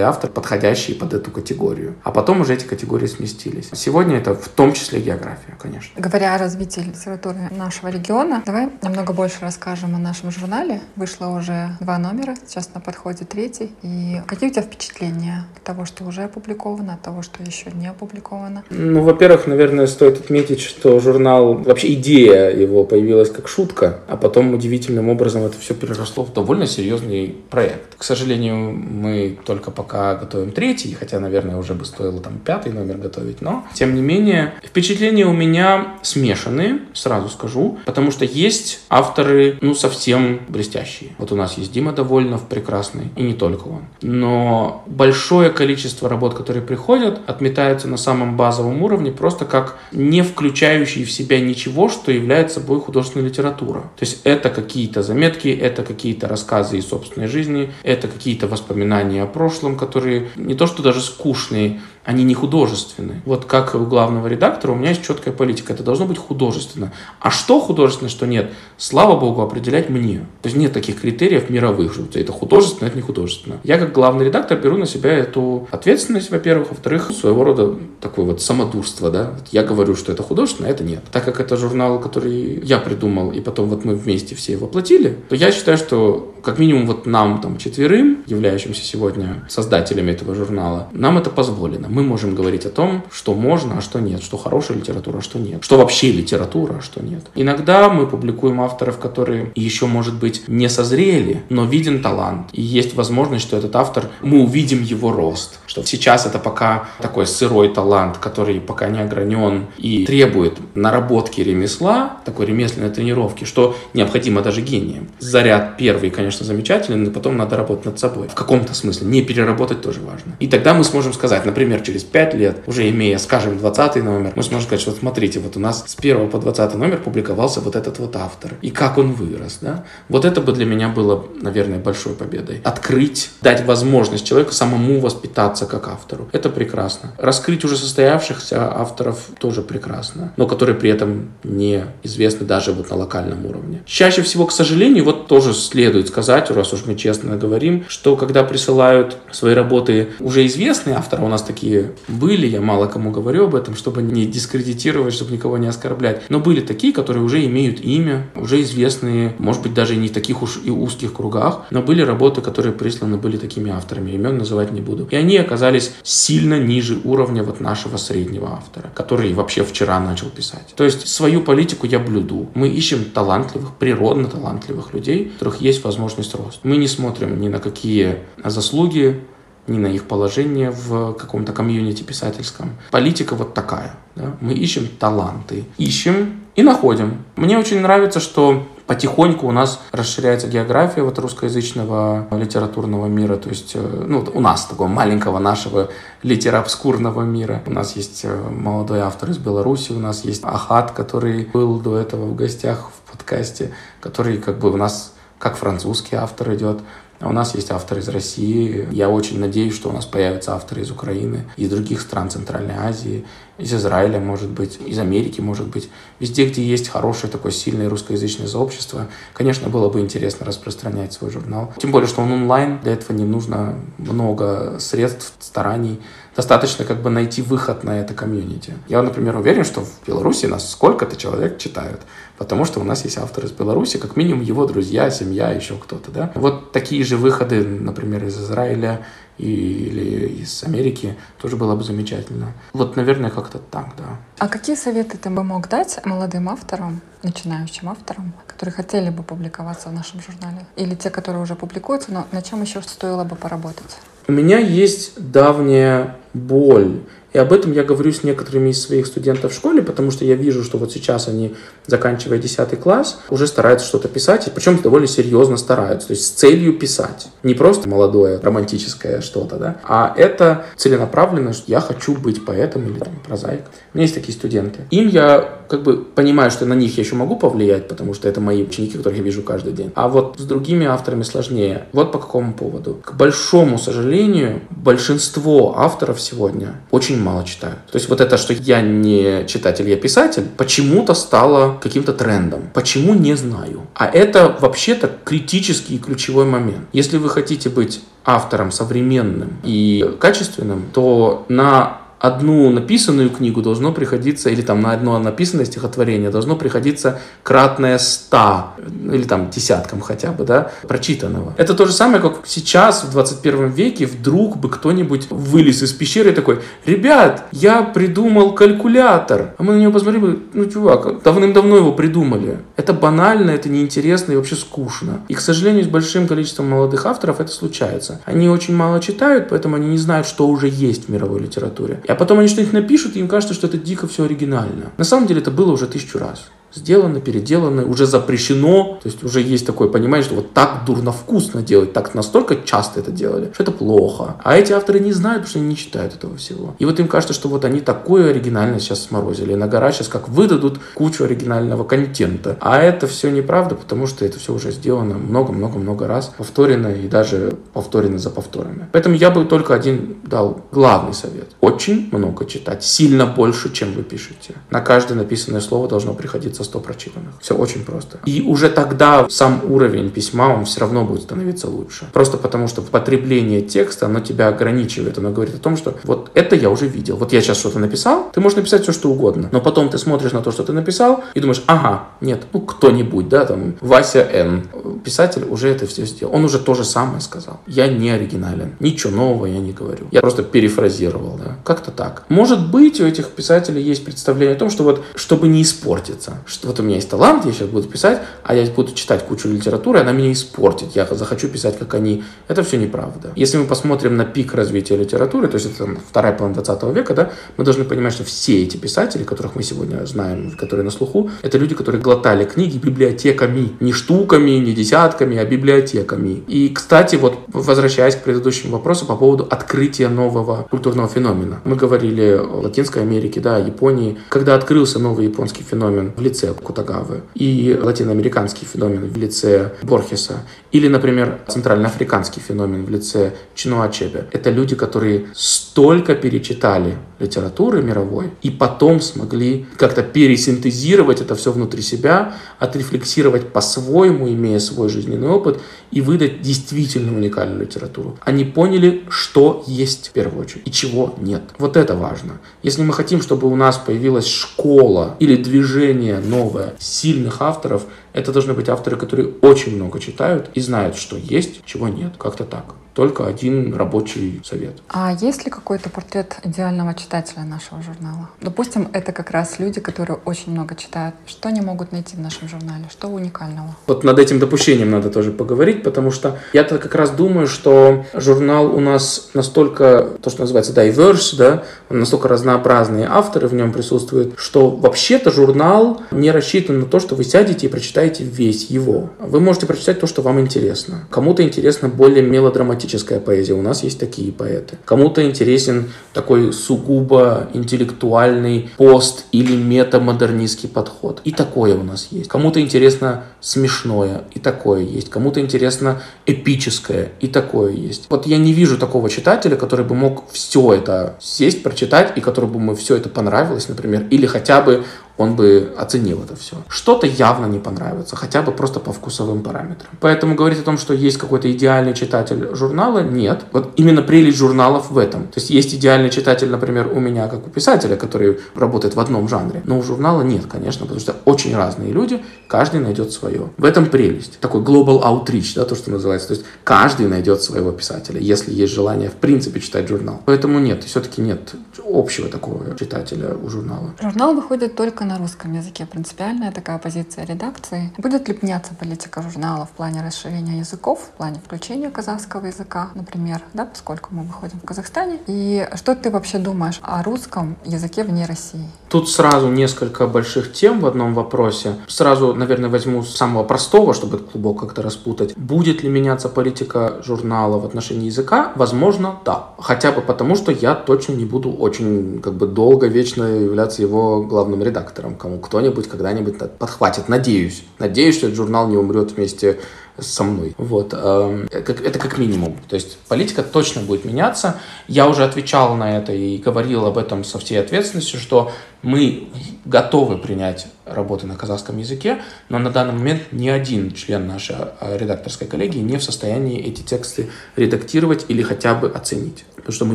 автор, подходящий под эту категорию. А потом уже эти категории сместились. Сегодня это в том числе география, конечно. Говоря о развитии литературы нашего региона, давай немного больше расскажем о нашем журнале. Вышло уже два номера, сейчас на подходе третий. И какие у тебя впечатления от того, что уже опубликовано, от того, что еще не опубликовано? Ну, во-первых, наверное, стоит отметить, что журнал, вообще идея его появилась как шутка, а потом удивительным образом это все переросло в довольно серьезный проект. К сожалению, мы только пока готовим третий, хотя, наверное, уже бы стоило там пятый номер готовить, но, тем не менее, впечатления у меня смешанные, сразу скажу, потому что есть авторы, ну, совсем блестящие. Вот у нас есть Дима Довольнов, прекрасный, и не только он. Но большое количество работ, которые приходят от отметается на самом базовом уровне, просто как не включающий в себя ничего, что является собой художественная литература. То есть это какие-то заметки, это какие-то рассказы из собственной жизни, это какие-то воспоминания о прошлом, которые не то что даже скучные, они не художественные. Вот как у главного редактора у меня есть четкая политика. Это должно быть художественно. А что художественно, что нет, слава богу, определять мне. То есть нет таких критериев мировых, что это художественно, это не художественно. Я как главный редактор беру на себя эту ответственность, во-первых. Во-вторых, своего рода такое вот самодурство. Да? Я говорю, что это художественно, а это нет. Так как это журнал, который я придумал, и потом вот мы вместе все его платили, то я считаю, что как минимум вот нам, там, четверым, являющимся сегодня создателями этого журнала, нам это позволено. Мы можем говорить о том, что можно, а что нет, что хорошая литература, а что нет, что вообще литература, а что нет. Иногда мы публикуем авторов, которые еще, может быть, не созрели, но виден талант. И есть возможность, что этот автор, мы увидим его рост. Что сейчас это пока такой сырой талант, который пока не огранен и требует наработки ремесла, такой ремесленной тренировки, что необходимо даже гением. Заряд первый, конечно, замечательный, но потом надо работать над собой. В каком-то смысле. Не переработать тоже важно. И тогда мы сможем сказать, например, через 5 лет, уже имея, скажем, 20 номер, мы сможем сказать, что смотрите, вот у нас с 1 по 20 номер публиковался вот этот вот автор. И как он вырос, да? Вот это бы для меня было, наверное, большой победой. Открыть, дать возможность человеку самому воспитаться как автору. Это прекрасно. Раскрыть уже состоявшихся авторов тоже прекрасно, но которые при этом не известны даже вот на локальном уровне. Чаще всего, к сожалению, вот тоже следует сказать, раз уж мы честно говорим, что когда присылают свои работы уже известные авторы, у нас такие были, я мало кому говорю об этом, чтобы не дискредитировать, чтобы никого не оскорблять, но были такие, которые уже имеют имя, уже известные, может быть, даже не в таких уж и узких кругах, но были работы, которые присланы были такими авторами, имен называть не буду. И они оказались сильно ниже уровня вот нашего среднего автора, который вообще вчера начал писать. То есть свою политику я блюду. Мы ищем талантливых, природно талантливых людей, у которых есть возможность роста. Мы не смотрим ни на какие заслуги, ни на их положение в каком-то комьюнити писательском. Политика вот такая. Да? Мы ищем таланты. Ищем и находим. Мне очень нравится, что потихоньку у нас расширяется география вот русскоязычного литературного мира, то есть э, ну, у нас такого маленького нашего литеробскурного мира. У нас есть э, молодой автор из Беларуси, у нас есть Ахат, который был до этого в гостях в подкасте, который как бы у нас как французский автор идет. А у нас есть автор из России. Я очень надеюсь, что у нас появятся авторы из Украины, из других стран Центральной Азии, из Израиля, может быть, из Америки, может быть. Везде, где есть хорошее такое сильное русскоязычное сообщество, конечно, было бы интересно распространять свой журнал. Тем более, что он онлайн, для этого не нужно много средств, стараний. Достаточно как бы найти выход на это комьюнити. Я, например, уверен, что в Беларуси нас сколько-то человек читают потому что у нас есть автор из Беларуси, как минимум его друзья, семья, еще кто-то, да. Вот такие же выходы, например, из Израиля или из Америки тоже было бы замечательно. Вот, наверное, как-то так, да. А какие советы ты бы мог дать молодым авторам, начинающим авторам, которые хотели бы публиковаться в нашем журнале? Или те, которые уже публикуются, но на чем еще стоило бы поработать? У меня есть давняя боль и об этом я говорю с некоторыми из своих студентов в школе, потому что я вижу, что вот сейчас они, заканчивая 10 класс, уже стараются что-то писать, и причем довольно серьезно стараются, то есть с целью писать. Не просто молодое романтическое что-то, да, а это целенаправленно, что я хочу быть поэтом или там, прозаиком. У меня есть такие студенты. Им я как бы понимаю, что на них я еще могу повлиять, потому что это мои ученики, которых я вижу каждый день. А вот с другими авторами сложнее. Вот по какому поводу. К большому сожалению, большинство авторов сегодня очень мало читают. То есть вот это, что я не читатель, я писатель, почему-то стало каким-то трендом. Почему, не знаю. А это вообще-то критический и ключевой момент. Если вы хотите быть автором современным и качественным, то на одну написанную книгу должно приходиться, или там на одно написанное стихотворение должно приходиться кратное ста, или там десяткам хотя бы, да, прочитанного. Это то же самое, как сейчас, в 21 веке, вдруг бы кто-нибудь вылез из пещеры и такой, ребят, я придумал калькулятор. А мы на него посмотрели, ну, чувак, давным-давно его придумали. Это банально, это неинтересно и вообще скучно. И, к сожалению, с большим количеством молодых авторов это случается. Они очень мало читают, поэтому они не знают, что уже есть в мировой литературе. А потом они что-нибудь напишут, и им кажется, что это дико все оригинально. На самом деле это было уже тысячу раз. Сделаны, переделаны, уже запрещено, то есть уже есть такое понимание, что вот так дурно вкусно делать, так настолько часто это делали, что это плохо. А эти авторы не знают, потому что они не читают этого всего. И вот им кажется, что вот они такое оригинальное сейчас сморозили. И на гора сейчас как выдадут кучу оригинального контента. А это все неправда, потому что это все уже сделано много-много-много раз, повторено и даже повторено за повторами. Поэтому я бы только один дал главный совет. Очень много читать, сильно больше, чем вы пишете. На каждое написанное слово должно приходиться 100 прочитанных. Все очень просто. И уже тогда сам уровень письма, он все равно будет становиться лучше. Просто потому, что потребление текста, оно тебя ограничивает. Оно говорит о том, что вот это я уже видел. Вот я сейчас что-то написал, ты можешь написать все, что угодно. Но потом ты смотришь на то, что ты написал, и думаешь, ага, нет, ну кто-нибудь, да, там, Вася Н. Писатель уже это все сделал. Он уже то же самое сказал. Я не оригинален. Ничего нового я не говорю. Я просто перефразировал, да. Как-то так. Может быть, у этих писателей есть представление о том, что вот, чтобы не испортиться, что вот у меня есть талант, я сейчас буду писать, а я буду читать кучу литературы, она меня испортит, я захочу писать, как они. Это все неправда. Если мы посмотрим на пик развития литературы, то есть это там, вторая половина 20 века, да, мы должны понимать, что все эти писатели, которых мы сегодня знаем, которые на слуху, это люди, которые глотали книги библиотеками, не штуками, не десятками, а библиотеками. И, кстати, вот возвращаясь к предыдущему вопросу по поводу открытия нового культурного феномена. Мы говорили о Латинской Америке, да, Японии. Когда открылся новый японский феномен в лице Кутагавы и латиноамериканский феномен в лице Борхеса, или, например, центральноафриканский феномен в лице Чинуа Ачебе. Это люди, которые столько перечитали литературы мировой и потом смогли как-то пересинтезировать это все внутри себя, отрефлексировать по-своему, имея свой жизненный опыт и выдать действительно уникальную литературу. Они поняли, что есть в первую очередь и чего нет. Вот это важно. Если мы хотим, чтобы у нас появилась школа или движение новое сильных авторов, это должны быть авторы, которые очень много читают и знают, что есть, чего нет. Как-то так только один рабочий совет. А есть ли какой-то портрет идеального читателя нашего журнала? Допустим, это как раз люди, которые очень много читают. Что они могут найти в нашем журнале? Что уникального? Вот над этим допущением надо тоже поговорить, потому что я-то как раз думаю, что журнал у нас настолько, то, что называется diverse, да, настолько разнообразные авторы в нем присутствуют, что вообще-то журнал не рассчитан на то, что вы сядете и прочитаете весь его. Вы можете прочитать то, что вам интересно. Кому-то интересно более мелодраматично романтическая поэзия. У нас есть такие поэты. Кому-то интересен такой сугубо интеллектуальный пост или метамодернистский подход. И такое у нас есть. Кому-то интересно смешное, и такое есть. Кому-то интересно эпическое, и такое есть. Вот я не вижу такого читателя, который бы мог все это сесть, прочитать, и которому бы ему все это понравилось, например, или хотя бы он бы оценил это все. Что-то явно не понравится, хотя бы просто по вкусовым параметрам. Поэтому говорить о том, что есть какой-то идеальный читатель журнала, нет. Вот именно прелесть журналов в этом. То есть есть идеальный читатель, например, у меня, как у писателя, который работает в одном жанре, но у журнала нет, конечно, потому что очень разные люди, каждый найдет свое. В этом прелесть. Такой global outreach, да, то, что называется. То есть каждый найдет своего писателя, если есть желание, в принципе, читать журнал. Поэтому нет, все-таки нет общего такого читателя у журнала. Журнал выходит только на русском языке. Принципиальная такая позиция редакции. Будет ли меняться политика журнала в плане расширения языков, в плане включения казахского языка, например, да, поскольку мы выходим в Казахстане? И что ты вообще думаешь о русском языке вне России? Тут сразу несколько больших тем в одном вопросе. Сразу, наверное, возьму самого простого, чтобы этот клубок как-то распутать. Будет ли меняться политика журнала в отношении языка? Возможно, да. Хотя бы потому, что я точно не буду очень как бы долго, вечно являться его главным редактором редактором, кому кто-нибудь когда-нибудь подхватит. Надеюсь. Надеюсь, что этот журнал не умрет вместе со мной. Вот. Эм, это как минимум. То есть политика точно будет меняться. Я уже отвечал на это и говорил об этом со всей ответственностью, что мы готовы принять работы на казахском языке, но на данный момент ни один член нашей а, редакторской коллегии не в состоянии эти тексты редактировать или хотя бы оценить, потому что мы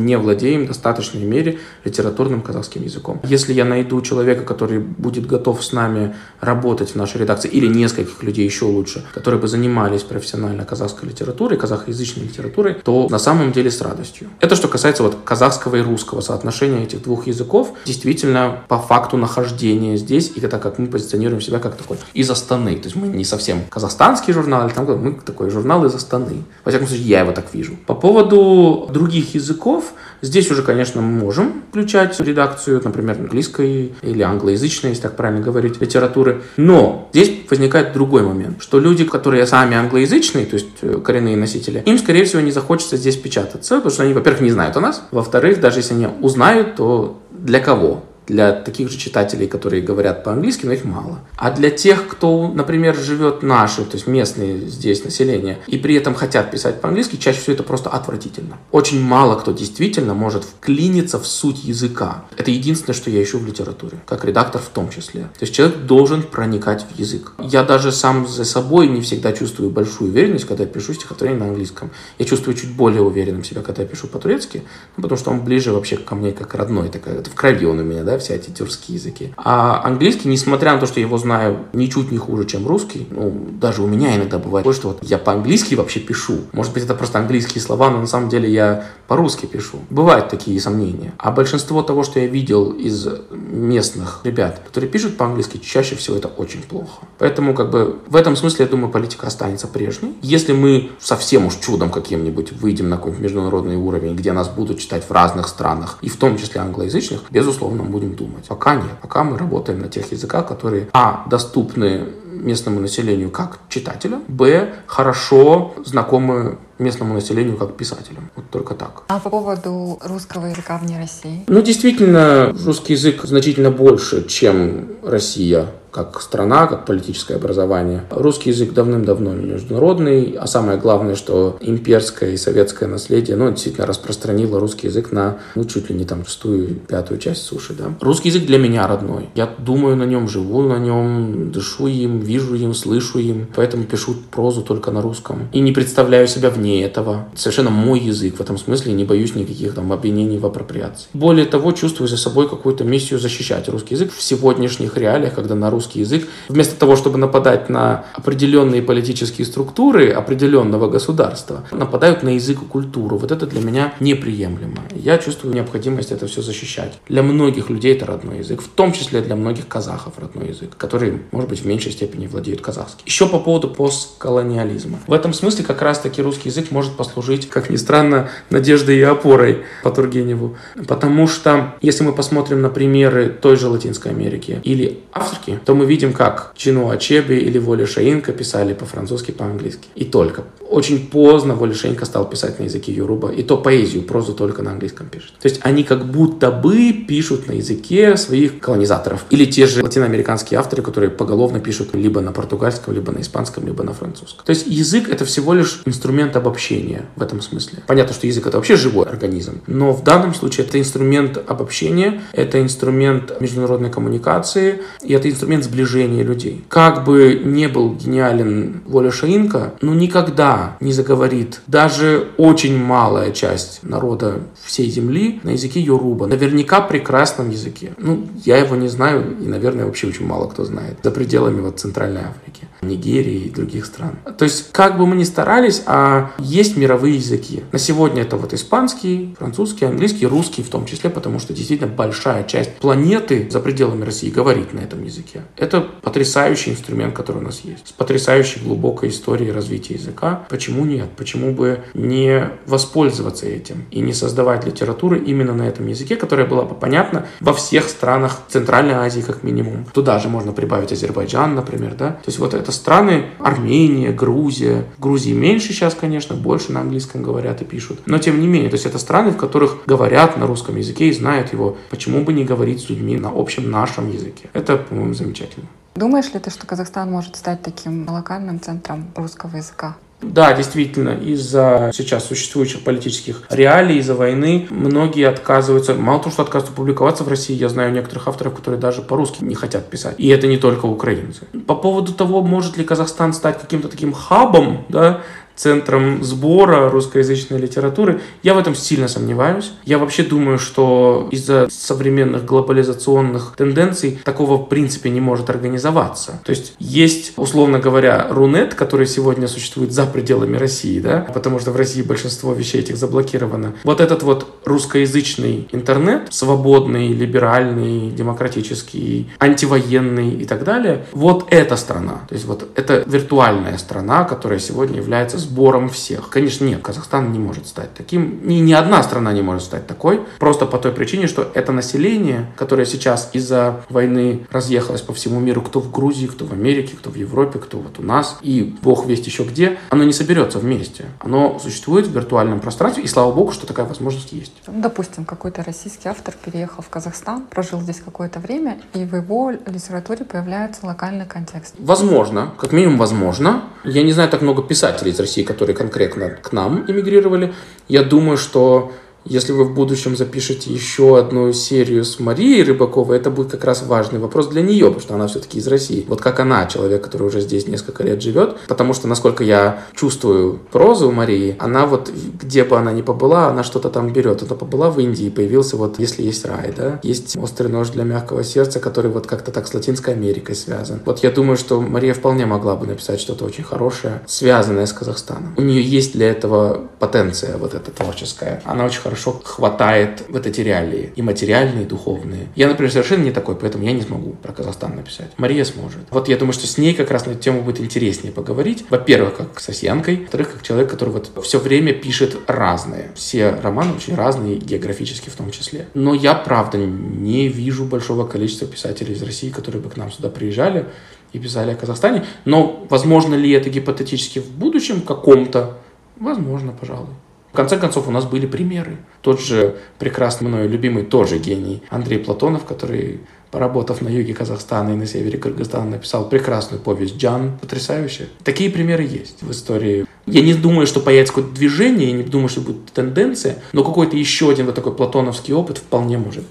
не владеем в достаточной мере литературным казахским языком. Если я найду человека, который будет готов с нами работать в нашей редакции, или нескольких людей еще лучше, которые бы занимались профессионально казахской литературой, казахоязычной литературой, то на самом деле с радостью. Это что касается вот казахского и русского соотношения этих двух языков. Действительно, по факту нахождения здесь, и это как мы позиционируем себя как такой из Астаны. То есть мы не совсем казахстанский журнал, или там мы такой журнал из Астаны. Во всяком случае, я его так вижу. По поводу других языков, Здесь уже, конечно, мы можем включать редакцию, например, английской или англоязычной, если так правильно говорить, литературы. Но здесь возникает другой момент, что люди, которые сами англоязычные, то есть э, коренные носители, им, скорее всего, не захочется здесь печататься, потому что они, во-первых, не знают о нас, во-вторых, даже если они узнают, то для кого? Для таких же читателей, которые говорят по-английски, но их мало. А для тех, кто, например, живет наши, то есть местные здесь население, и при этом хотят писать по-английски, чаще всего это просто отвратительно. Очень мало кто действительно может вклиниться в суть языка. Это единственное, что я ищу в литературе, как редактор в том числе. То есть человек должен проникать в язык. Я даже сам за собой не всегда чувствую большую уверенность, когда я пишу стихотворение на английском. Я чувствую чуть более уверенным себя, когда я пишу по-турецки, ну, потому что он ближе вообще ко мне как родной, такая, это в крови он у меня, да, все эти тюркские языки. А английский, несмотря на то, что я его знаю ничуть не хуже, чем русский, ну, даже у меня иногда бывает что вот я по-английски вообще пишу. Может быть, это просто английские слова, но на самом деле я по-русски пишу. Бывают такие сомнения. А большинство того, что я видел из местных ребят, которые пишут по-английски, чаще всего это очень плохо. Поэтому, как бы, в этом смысле, я думаю, политика останется прежней. Если мы совсем уж чудом каким-нибудь выйдем на какой-нибудь международный уровень, где нас будут читать в разных странах, и в том числе англоязычных, безусловно, мы будем думать. Пока нет. Пока мы работаем на тех языках, которые, а, доступны местному населению как читателям, б, хорошо знакомы местному населению как писателям. Вот только так. А по поводу русского языка вне России? Ну, действительно, русский язык значительно больше, чем Россия как страна, как политическое образование. Русский язык давным-давно международный, а самое главное, что имперское и советское наследие, ну, действительно распространило русский язык на, ну, чуть ли не там шестую, пятую часть суши, да. Русский язык для меня родной. Я думаю на нем, живу на нем, дышу им, вижу им, слышу им, поэтому пишу прозу только на русском. И не представляю себя вне этого. Совершенно мой язык в этом смысле, не боюсь никаких там обвинений в апроприации. Более того, чувствую за собой какую-то миссию защищать русский язык в сегодняшних реалиях, когда на русский язык, вместо того, чтобы нападать на определенные политические структуры определенного государства, нападают на язык и культуру. Вот это для меня неприемлемо. Я чувствую необходимость это все защищать. Для многих людей это родной язык, в том числе для многих казахов родной язык, которые, может быть, в меньшей степени владеют казахским. Еще по поводу постколониализма. В этом смысле как раз-таки русский язык может послужить, как ни странно, надеждой и опорой по Тургеневу. Потому что, если мы посмотрим на примеры той же Латинской Америки или Африки, то мы видим, как Чину Ачеби или Воля Шаинка писали по-французски, по-английски. И только. Очень поздно Воля Шаинка стал писать на языке Юруба, и то поэзию, прозу только на английском пишет. То есть они как будто бы пишут на языке своих колонизаторов. Или те же латиноамериканские авторы, которые поголовно пишут либо на португальском, либо на испанском, либо на французском. То есть язык это всего лишь инструмент обобщения в этом смысле. Понятно, что язык это вообще живой организм, но в данном случае это инструмент обобщения, это инструмент международной коммуникации, и это инструмент сближения людей. Как бы не был гениален Воля Шаинка, но никогда не заговорит даже очень малая часть народа всей земли на языке Йоруба. Наверняка прекрасном языке. Ну, я его не знаю, и, наверное, вообще очень мало кто знает. За пределами вот Центральной Африки, Нигерии и других стран. То есть, как бы мы ни старались, а есть мировые языки. На сегодня это вот испанский, французский, английский, русский в том числе, потому что действительно большая часть планеты за пределами России говорит на этом языке. Это потрясающий инструмент, который у нас есть. С потрясающей глубокой историей развития языка. Почему нет? Почему бы не воспользоваться этим и не создавать литературу именно на этом языке, которая была бы понятна во всех странах Центральной Азии как минимум. Туда же можно прибавить Азербайджан, например, да? То есть вот это страны Армения, Грузия. Грузии меньше сейчас, конечно, больше на английском говорят и пишут. Но тем не менее, то есть это страны, в которых говорят на русском языке и знают его. Почему бы не говорить с людьми на общем нашем языке? Это, по-моему, замечательно. Думаешь ли ты, что Казахстан может стать таким локальным центром русского языка? Да, действительно, из-за сейчас существующих политических реалий, из-за войны, многие отказываются, мало того, что отказываются публиковаться в России, я знаю некоторых авторов, которые даже по-русски не хотят писать. И это не только украинцы. По поводу того, может ли Казахстан стать каким-то таким хабом, да, центром сбора русскоязычной литературы. Я в этом сильно сомневаюсь. Я вообще думаю, что из-за современных глобализационных тенденций такого в принципе не может организоваться. То есть есть, условно говоря, Рунет, который сегодня существует за пределами России, да, потому что в России большинство вещей этих заблокировано. Вот этот вот русскоязычный интернет, свободный, либеральный, демократический, антивоенный и так далее, вот эта страна. То есть вот это виртуальная страна, которая сегодня является сбором всех. Конечно, нет, Казахстан не может стать таким. Ни, ни одна страна не может стать такой. Просто по той причине, что это население, которое сейчас из-за войны разъехалось по всему миру, кто в Грузии, кто в Америке, кто в Европе, кто вот у нас, и бог весть еще где, оно не соберется вместе. Оно существует в виртуальном пространстве, и слава богу, что такая возможность есть. Допустим, какой-то российский автор переехал в Казахстан, прожил здесь какое-то время, и в его литературе появляется локальный контекст. Возможно, как минимум возможно. Я не знаю так много писателей из России, которые конкретно к нам эмигрировали. Я думаю, что если вы в будущем запишете еще одну серию с Марией Рыбаковой, это будет как раз важный вопрос для нее, потому что она все-таки из России. Вот как она, человек, который уже здесь несколько лет живет, потому что, насколько я чувствую прозу Марии, она вот, где бы она ни побыла, она что-то там берет. Она побыла в Индии, появился вот, если есть рай, да, есть острый нож для мягкого сердца, который вот как-то так с Латинской Америкой связан. Вот я думаю, что Мария вполне могла бы написать что-то очень хорошее, связанное с Казахстаном. У нее есть для этого потенция вот эта творческая. Она очень хорошо хорошо хватает вот эти реалии, и материальные, и духовные. Я, например, совершенно не такой, поэтому я не смогу про Казахстан написать. Мария сможет. Вот я думаю, что с ней как раз на эту тему будет интереснее поговорить. Во-первых, как с россиянкой, во-вторых, как человек, который вот все время пишет разные. Все романы очень разные, географически в том числе. Но я, правда, не вижу большого количества писателей из России, которые бы к нам сюда приезжали и писали о Казахстане. Но возможно ли это гипотетически в будущем каком-то? Возможно, пожалуй. В конце концов, у нас были примеры. Тот же прекрасный мною любимый тоже гений Андрей Платонов, который поработав на юге Казахстана и на севере Кыргызстана, написал прекрасную повесть «Джан». Потрясающе. Такие примеры есть в истории. Я не думаю, что появится какое-то движение, я не думаю, что будет тенденция, но какой-то еще один вот такой платоновский опыт вполне может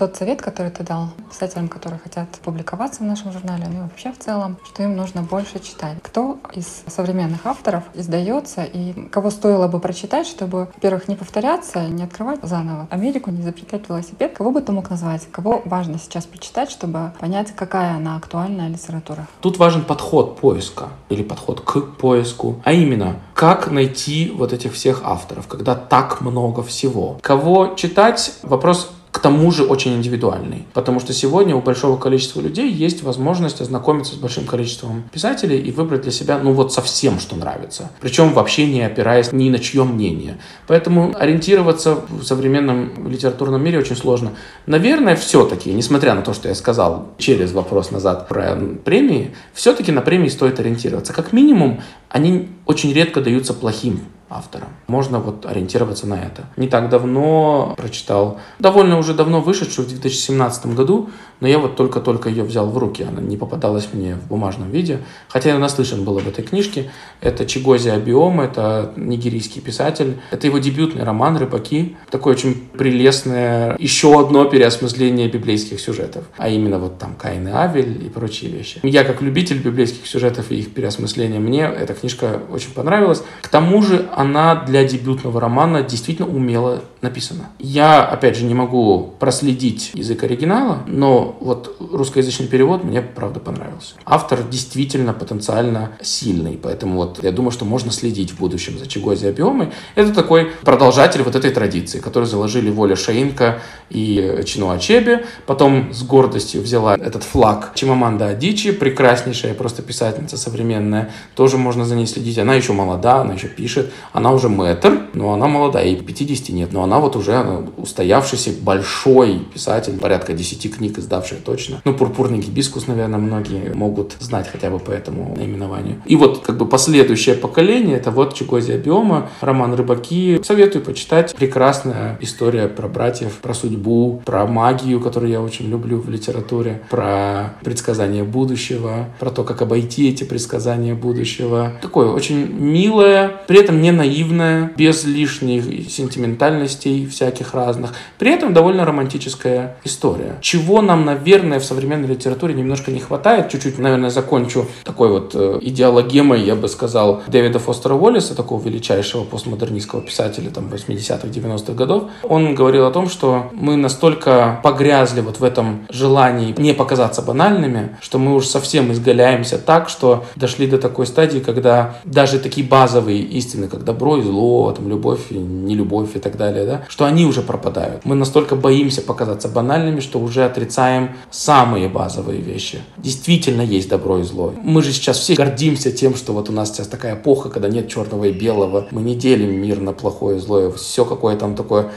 тот совет, который ты дал писателям, которые хотят публиковаться в нашем журнале, ну и вообще в целом, что им нужно больше читать. Кто из современных авторов издается и кого стоило бы прочитать, чтобы, во-первых, не повторяться, не открывать заново Америку, не запретать велосипед? Кого бы ты мог назвать? Кого важно сейчас прочитать, чтобы понять, какая она актуальная литература? Тут важен подход поиска или подход к поиску, а именно, как найти вот этих всех авторов, когда так много всего. Кого читать? Вопрос к тому же очень индивидуальный. Потому что сегодня у большого количества людей есть возможность ознакомиться с большим количеством писателей и выбрать для себя, ну вот совсем, что нравится. Причем вообще не опираясь ни на чье мнение. Поэтому ориентироваться в современном литературном мире очень сложно. Наверное, все-таки, несмотря на то, что я сказал через вопрос назад про премии, все-таки на премии стоит ориентироваться. Как минимум, они очень редко даются плохим автора. Можно вот ориентироваться на это. Не так давно прочитал, довольно уже давно вышедшую в 2017 году, но я вот только-только ее взял в руки, она не попадалась мне в бумажном виде, хотя я наслышан был об этой книжке. Это Чигози Абиом, это нигерийский писатель. Это его дебютный роман «Рыбаки». Такое очень прелестное еще одно переосмысление библейских сюжетов, а именно вот там Каин и Авель и прочие вещи. Я как любитель библейских сюжетов и их переосмысления, мне эта книжка очень понравилась. К тому же она для дебютного романа действительно умело написана. Я, опять же, не могу проследить язык оригинала, но вот русскоязычный перевод мне, правда, понравился. Автор действительно потенциально сильный, поэтому вот я думаю, что можно следить в будущем за Чигози Абиомой. Это такой продолжатель вот этой традиции, который заложили Воля Шаинка и Чинуа Чеби. Потом с гордостью взяла этот флаг Чимаманда Адичи, прекраснейшая просто писательница современная. Тоже можно за ней следить. Она еще молода, она еще пишет. Она уже мэтр, но она молодая, ей 50 нет. Но она вот уже она устоявшийся большой писатель, порядка 10 книг издавший точно. Ну, «Пурпурный гибискус», наверное, многие могут знать хотя бы по этому наименованию. И вот как бы последующее поколение, это вот Чикозия Биома, роман «Рыбаки». Советую почитать. Прекрасная история про братьев, про судьбу, про магию, которую я очень люблю в литературе, про предсказания будущего, про то, как обойти эти предсказания будущего. Такое очень милое, при этом не наивное, без лишних сентиментальностей всяких разных. При этом довольно романтическая история. Чего нам, наверное, в современной литературе немножко не хватает, чуть-чуть, наверное, закончу такой вот э, идеологемой, я бы сказал, Дэвида Фостера Уоллиса, такого величайшего постмодернистского писателя там 80-х, 90-х годов. Он говорил о том, что мы настолько погрязли вот в этом желании не показаться банальными, что мы уже совсем изгаляемся так, что дошли до такой стадии, когда даже такие базовые истины, как добро и зло, там, любовь и нелюбовь и так далее, да, что они уже пропадают. Мы настолько боимся показаться банальными, что уже отрицаем самые базовые вещи. Действительно есть добро и зло. Мы же сейчас все гордимся тем, что вот у нас сейчас такая эпоха, когда нет черного и белого. Мы не делим мир на плохое и злое. Все какое там такое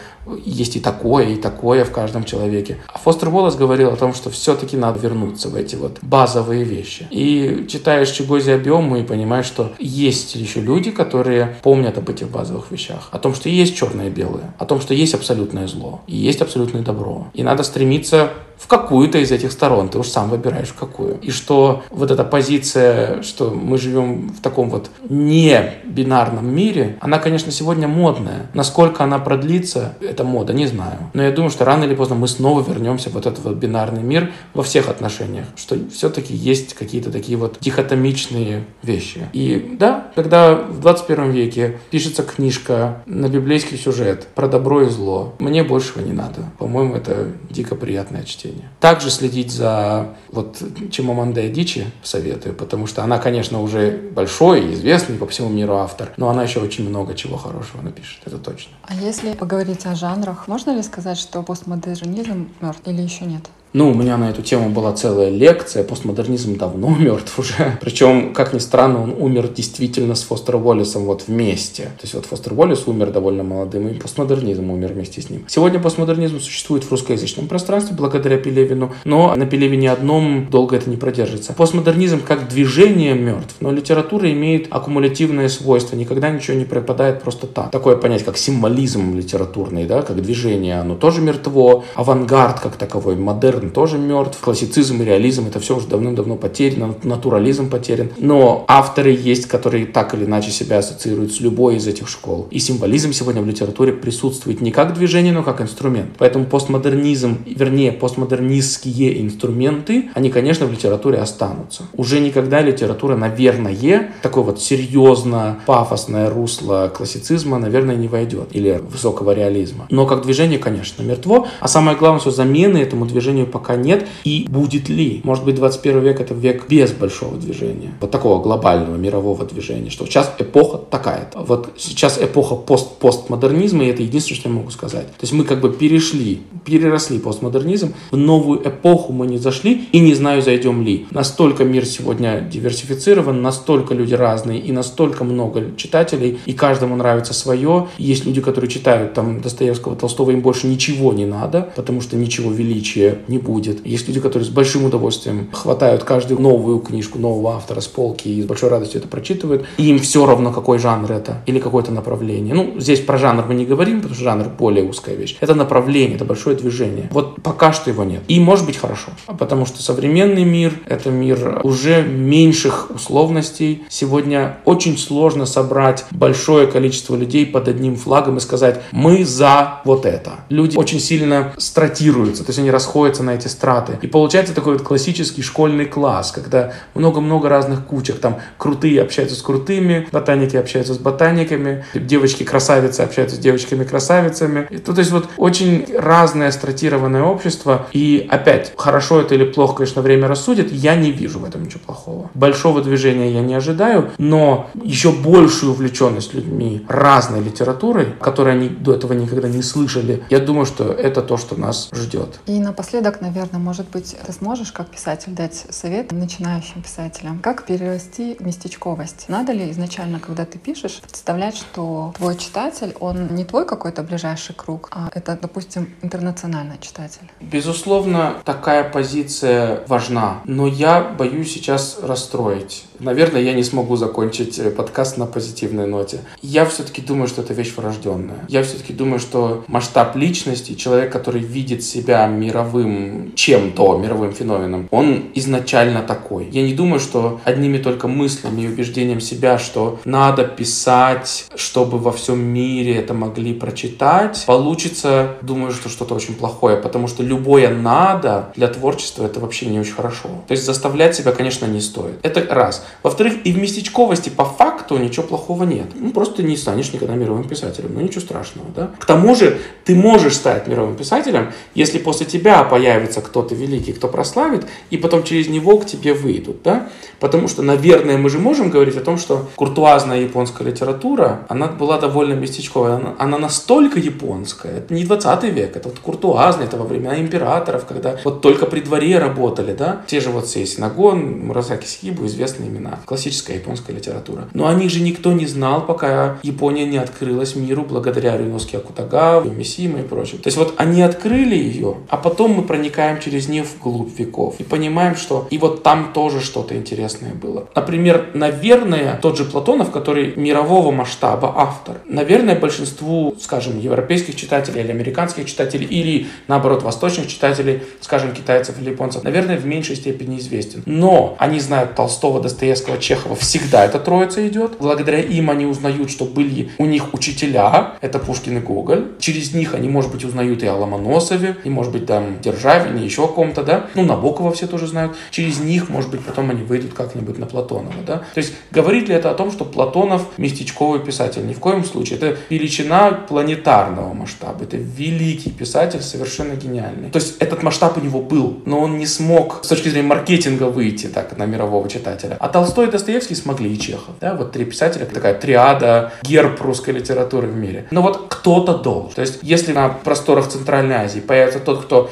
есть и такое, и такое в каждом человеке. А Фостер Уоллес говорил о том, что все-таки надо вернуться в эти вот базовые вещи. И читаешь Чигози Абиому и понимаешь, что есть еще люди, которые помнят об этих базовых вещах. О том, что есть черное и белое. О том, что есть абсолютное зло. И есть абсолютное добро. И надо стремиться в какую-то из этих сторон, ты уж сам выбираешь в какую. И что вот эта позиция, что мы живем в таком вот не бинарном мире, она, конечно, сегодня модная. Насколько она продлится, эта мода, не знаю. Но я думаю, что рано или поздно мы снова вернемся в вот этот вот бинарный мир во всех отношениях, что все-таки есть какие-то такие вот дихотомичные вещи. И да, когда в 21 веке пишется книжка на библейский сюжет про добро и зло, мне большего не надо. По-моему, это дико приятное чтение чтения. Также следить за вот Чимаманде Дичи советую, потому что она, конечно, уже большой, известный по всему миру автор, но она еще очень много чего хорошего напишет, это точно. А если поговорить о жанрах, можно ли сказать, что постмодернизм мертв или еще нет? Ну, у меня на эту тему была целая лекция. Постмодернизм давно мертв уже. Причем, как ни странно, он умер действительно с Фостер Уоллесом вот вместе. То есть вот Фостер Уоллес умер довольно молодым, и постмодернизм умер вместе с ним. Сегодня постмодернизм существует в русскоязычном пространстве благодаря Пелевину, но на Пелевине одном долго это не продержится. Постмодернизм как движение мертв, но литература имеет аккумулятивное свойство. Никогда ничего не пропадает просто так. Такое понятие, как символизм литературный, да, как движение, оно тоже мертво. Авангард как таковой, модерн модерн тоже мертв, классицизм и реализм это все уже давным-давно потеряно, натурализм потерян. Но авторы есть, которые так или иначе себя ассоциируют с любой из этих школ. И символизм сегодня в литературе присутствует не как движение, но как инструмент. Поэтому постмодернизм, вернее, постмодернистские инструменты, они, конечно, в литературе останутся. Уже никогда литература, наверное, такое вот серьезно пафосное русло классицизма, наверное, не войдет. Или высокого реализма. Но как движение, конечно, мертво. А самое главное, что замены этому движению пока нет. И будет ли? Может быть, 21 век это век без большого движения. Вот такого глобального мирового движения. Что сейчас эпоха такая-то. Вот сейчас эпоха пост постмодернизма, и это единственное, что я могу сказать. То есть мы как бы перешли, переросли постмодернизм, в новую эпоху мы не зашли, и не знаю, зайдем ли. Настолько мир сегодня диверсифицирован, настолько люди разные, и настолько много читателей, и каждому нравится свое. Есть люди, которые читают там Достоевского, Толстого, им больше ничего не надо, потому что ничего величия не будет. Есть люди, которые с большим удовольствием хватают каждую новую книжку нового автора с полки и с большой радостью это прочитывают. И им все равно, какой жанр это или какое-то направление. Ну, здесь про жанр мы не говорим, потому что жанр более узкая вещь. Это направление, это большое движение. Вот пока что его нет. И может быть хорошо. Потому что современный мир — это мир уже меньших условностей. Сегодня очень сложно собрать большое количество людей под одним флагом и сказать «мы за вот это». Люди очень сильно стратируются, то есть они расходятся на эти страты. И получается такой вот классический школьный класс, когда много-много разных кучек, там крутые общаются с крутыми, ботаники общаются с ботаниками, девочки-красавицы общаются с девочками-красавицами. То, то есть вот очень разное стратированное общество, и опять, хорошо это или плохо, конечно, время рассудит, я не вижу в этом ничего плохого. Большого движения я не ожидаю, но еще большую увлеченность людьми разной литературой, которой они до этого никогда не слышали, я думаю, что это то, что нас ждет. И напоследок Напоследок, наверное, может быть, ты сможешь как писатель дать совет начинающим писателям, как перерасти местечковость. Надо ли изначально, когда ты пишешь, представлять, что твой читатель, он не твой какой-то ближайший круг, а это, допустим, интернациональный читатель? Безусловно, такая позиция важна, но я боюсь сейчас расстроить Наверное, я не смогу закончить э, подкаст на позитивной ноте. Я все-таки думаю, что это вещь врожденная. Я все-таки думаю, что масштаб личности, человек, который видит себя мировым чем-то, мировым феноменом, он изначально такой. Я не думаю, что одними только мыслями и убеждением себя, что надо писать, чтобы во всем мире это могли прочитать, получится, думаю, что что-то очень плохое, потому что любое «надо» для творчества это вообще не очень хорошо. То есть заставлять себя, конечно, не стоит. Это раз. Во-вторых, и в местечковости по факту ничего плохого нет. Ну, просто не станешь никогда мировым писателем. Ну, ничего страшного, да? К тому же, ты можешь стать мировым писателем, если после тебя появится кто-то великий, кто прославит, и потом через него к тебе выйдут, да? Потому что, наверное, мы же можем говорить о том, что куртуазная японская литература, она была довольно местечковая. Она, она настолько японская. Это не 20 век, это вот куртуазная, это во времена императоров, когда вот только при дворе работали, да? Те же вот Сей Синагон, Мурасаки Сихибу, известные имена. Классическая японская литература. Но о них же никто не знал, пока Япония не открылась миру благодаря Рюноске Акутагаве, Мисима и прочим. То есть вот они открыли ее, а потом мы проникаем через нее вглубь веков и понимаем, что и вот там тоже что-то интересное было. Например, наверное, тот же Платонов, который мирового масштаба автор, наверное, большинству, скажем, европейских читателей или американских читателей, или, наоборот, восточных читателей, скажем, китайцев или японцев, наверное, в меньшей степени известен. Но они знают Толстого, Достоевского, Чехова, всегда эта троица идет. Благодаря им они узнают, что были у них учителя, это Пушкин и Гоголь. Через них они, может быть, узнают и о Ломоносове, и, может быть, там, Державине, еще о ком-то, да. Ну, Набокова все тоже знают. Через них, может быть, потом они выйдут как-нибудь на Платонова, да. То есть, говорит ли это о том, что Платонов местечковый писатель? Ни в коем случае. Это величина планетарного масштаба. Это великий писатель, совершенно гениальный. То есть, этот масштаб у него был, но он не смог с точки зрения маркетинга выйти так на мирового читателя. А Толстой и Достоевский смогли, и Чехов. Да, вот три писателя, такая триада, герб русской литературы в мире. Но вот кто-то должен. То есть, если на просторах Центральной Азии появится тот, кто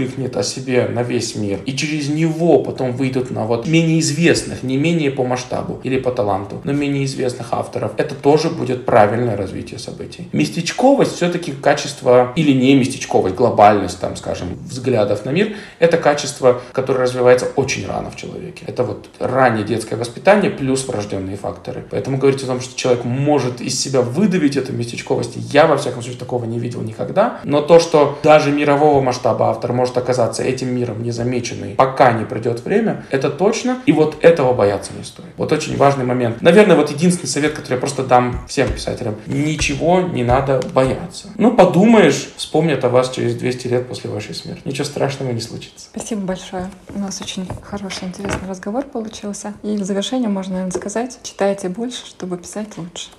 выкрикнет о себе на весь мир, и через него потом выйдут на вот менее известных, не менее по масштабу или по таланту, но менее известных авторов, это тоже будет правильное развитие событий. Местечковость все-таки качество, или не местечковость, глобальность, там, скажем, взглядов на мир, это качество, которое развивается очень рано в человеке. Это вот раннее детское воспитание плюс врожденные факторы. Поэтому говорить о том, что человек может из себя выдавить эту местечковость, я, во всяком случае, такого не видел никогда. Но то, что даже мирового масштаба автор может оказаться этим миром незамеченный, пока не придет время, это точно. И вот этого бояться не стоит. Вот очень важный момент. Наверное, вот единственный совет, который я просто дам всем писателям. Ничего не надо бояться. Ну, подумаешь, вспомнят о вас через 200 лет после вашей смерти. Ничего страшного не случится. Спасибо большое. У нас очень хороший, интересный разговор получился. И в завершение можно, наверное, сказать, читайте больше, чтобы писать лучше.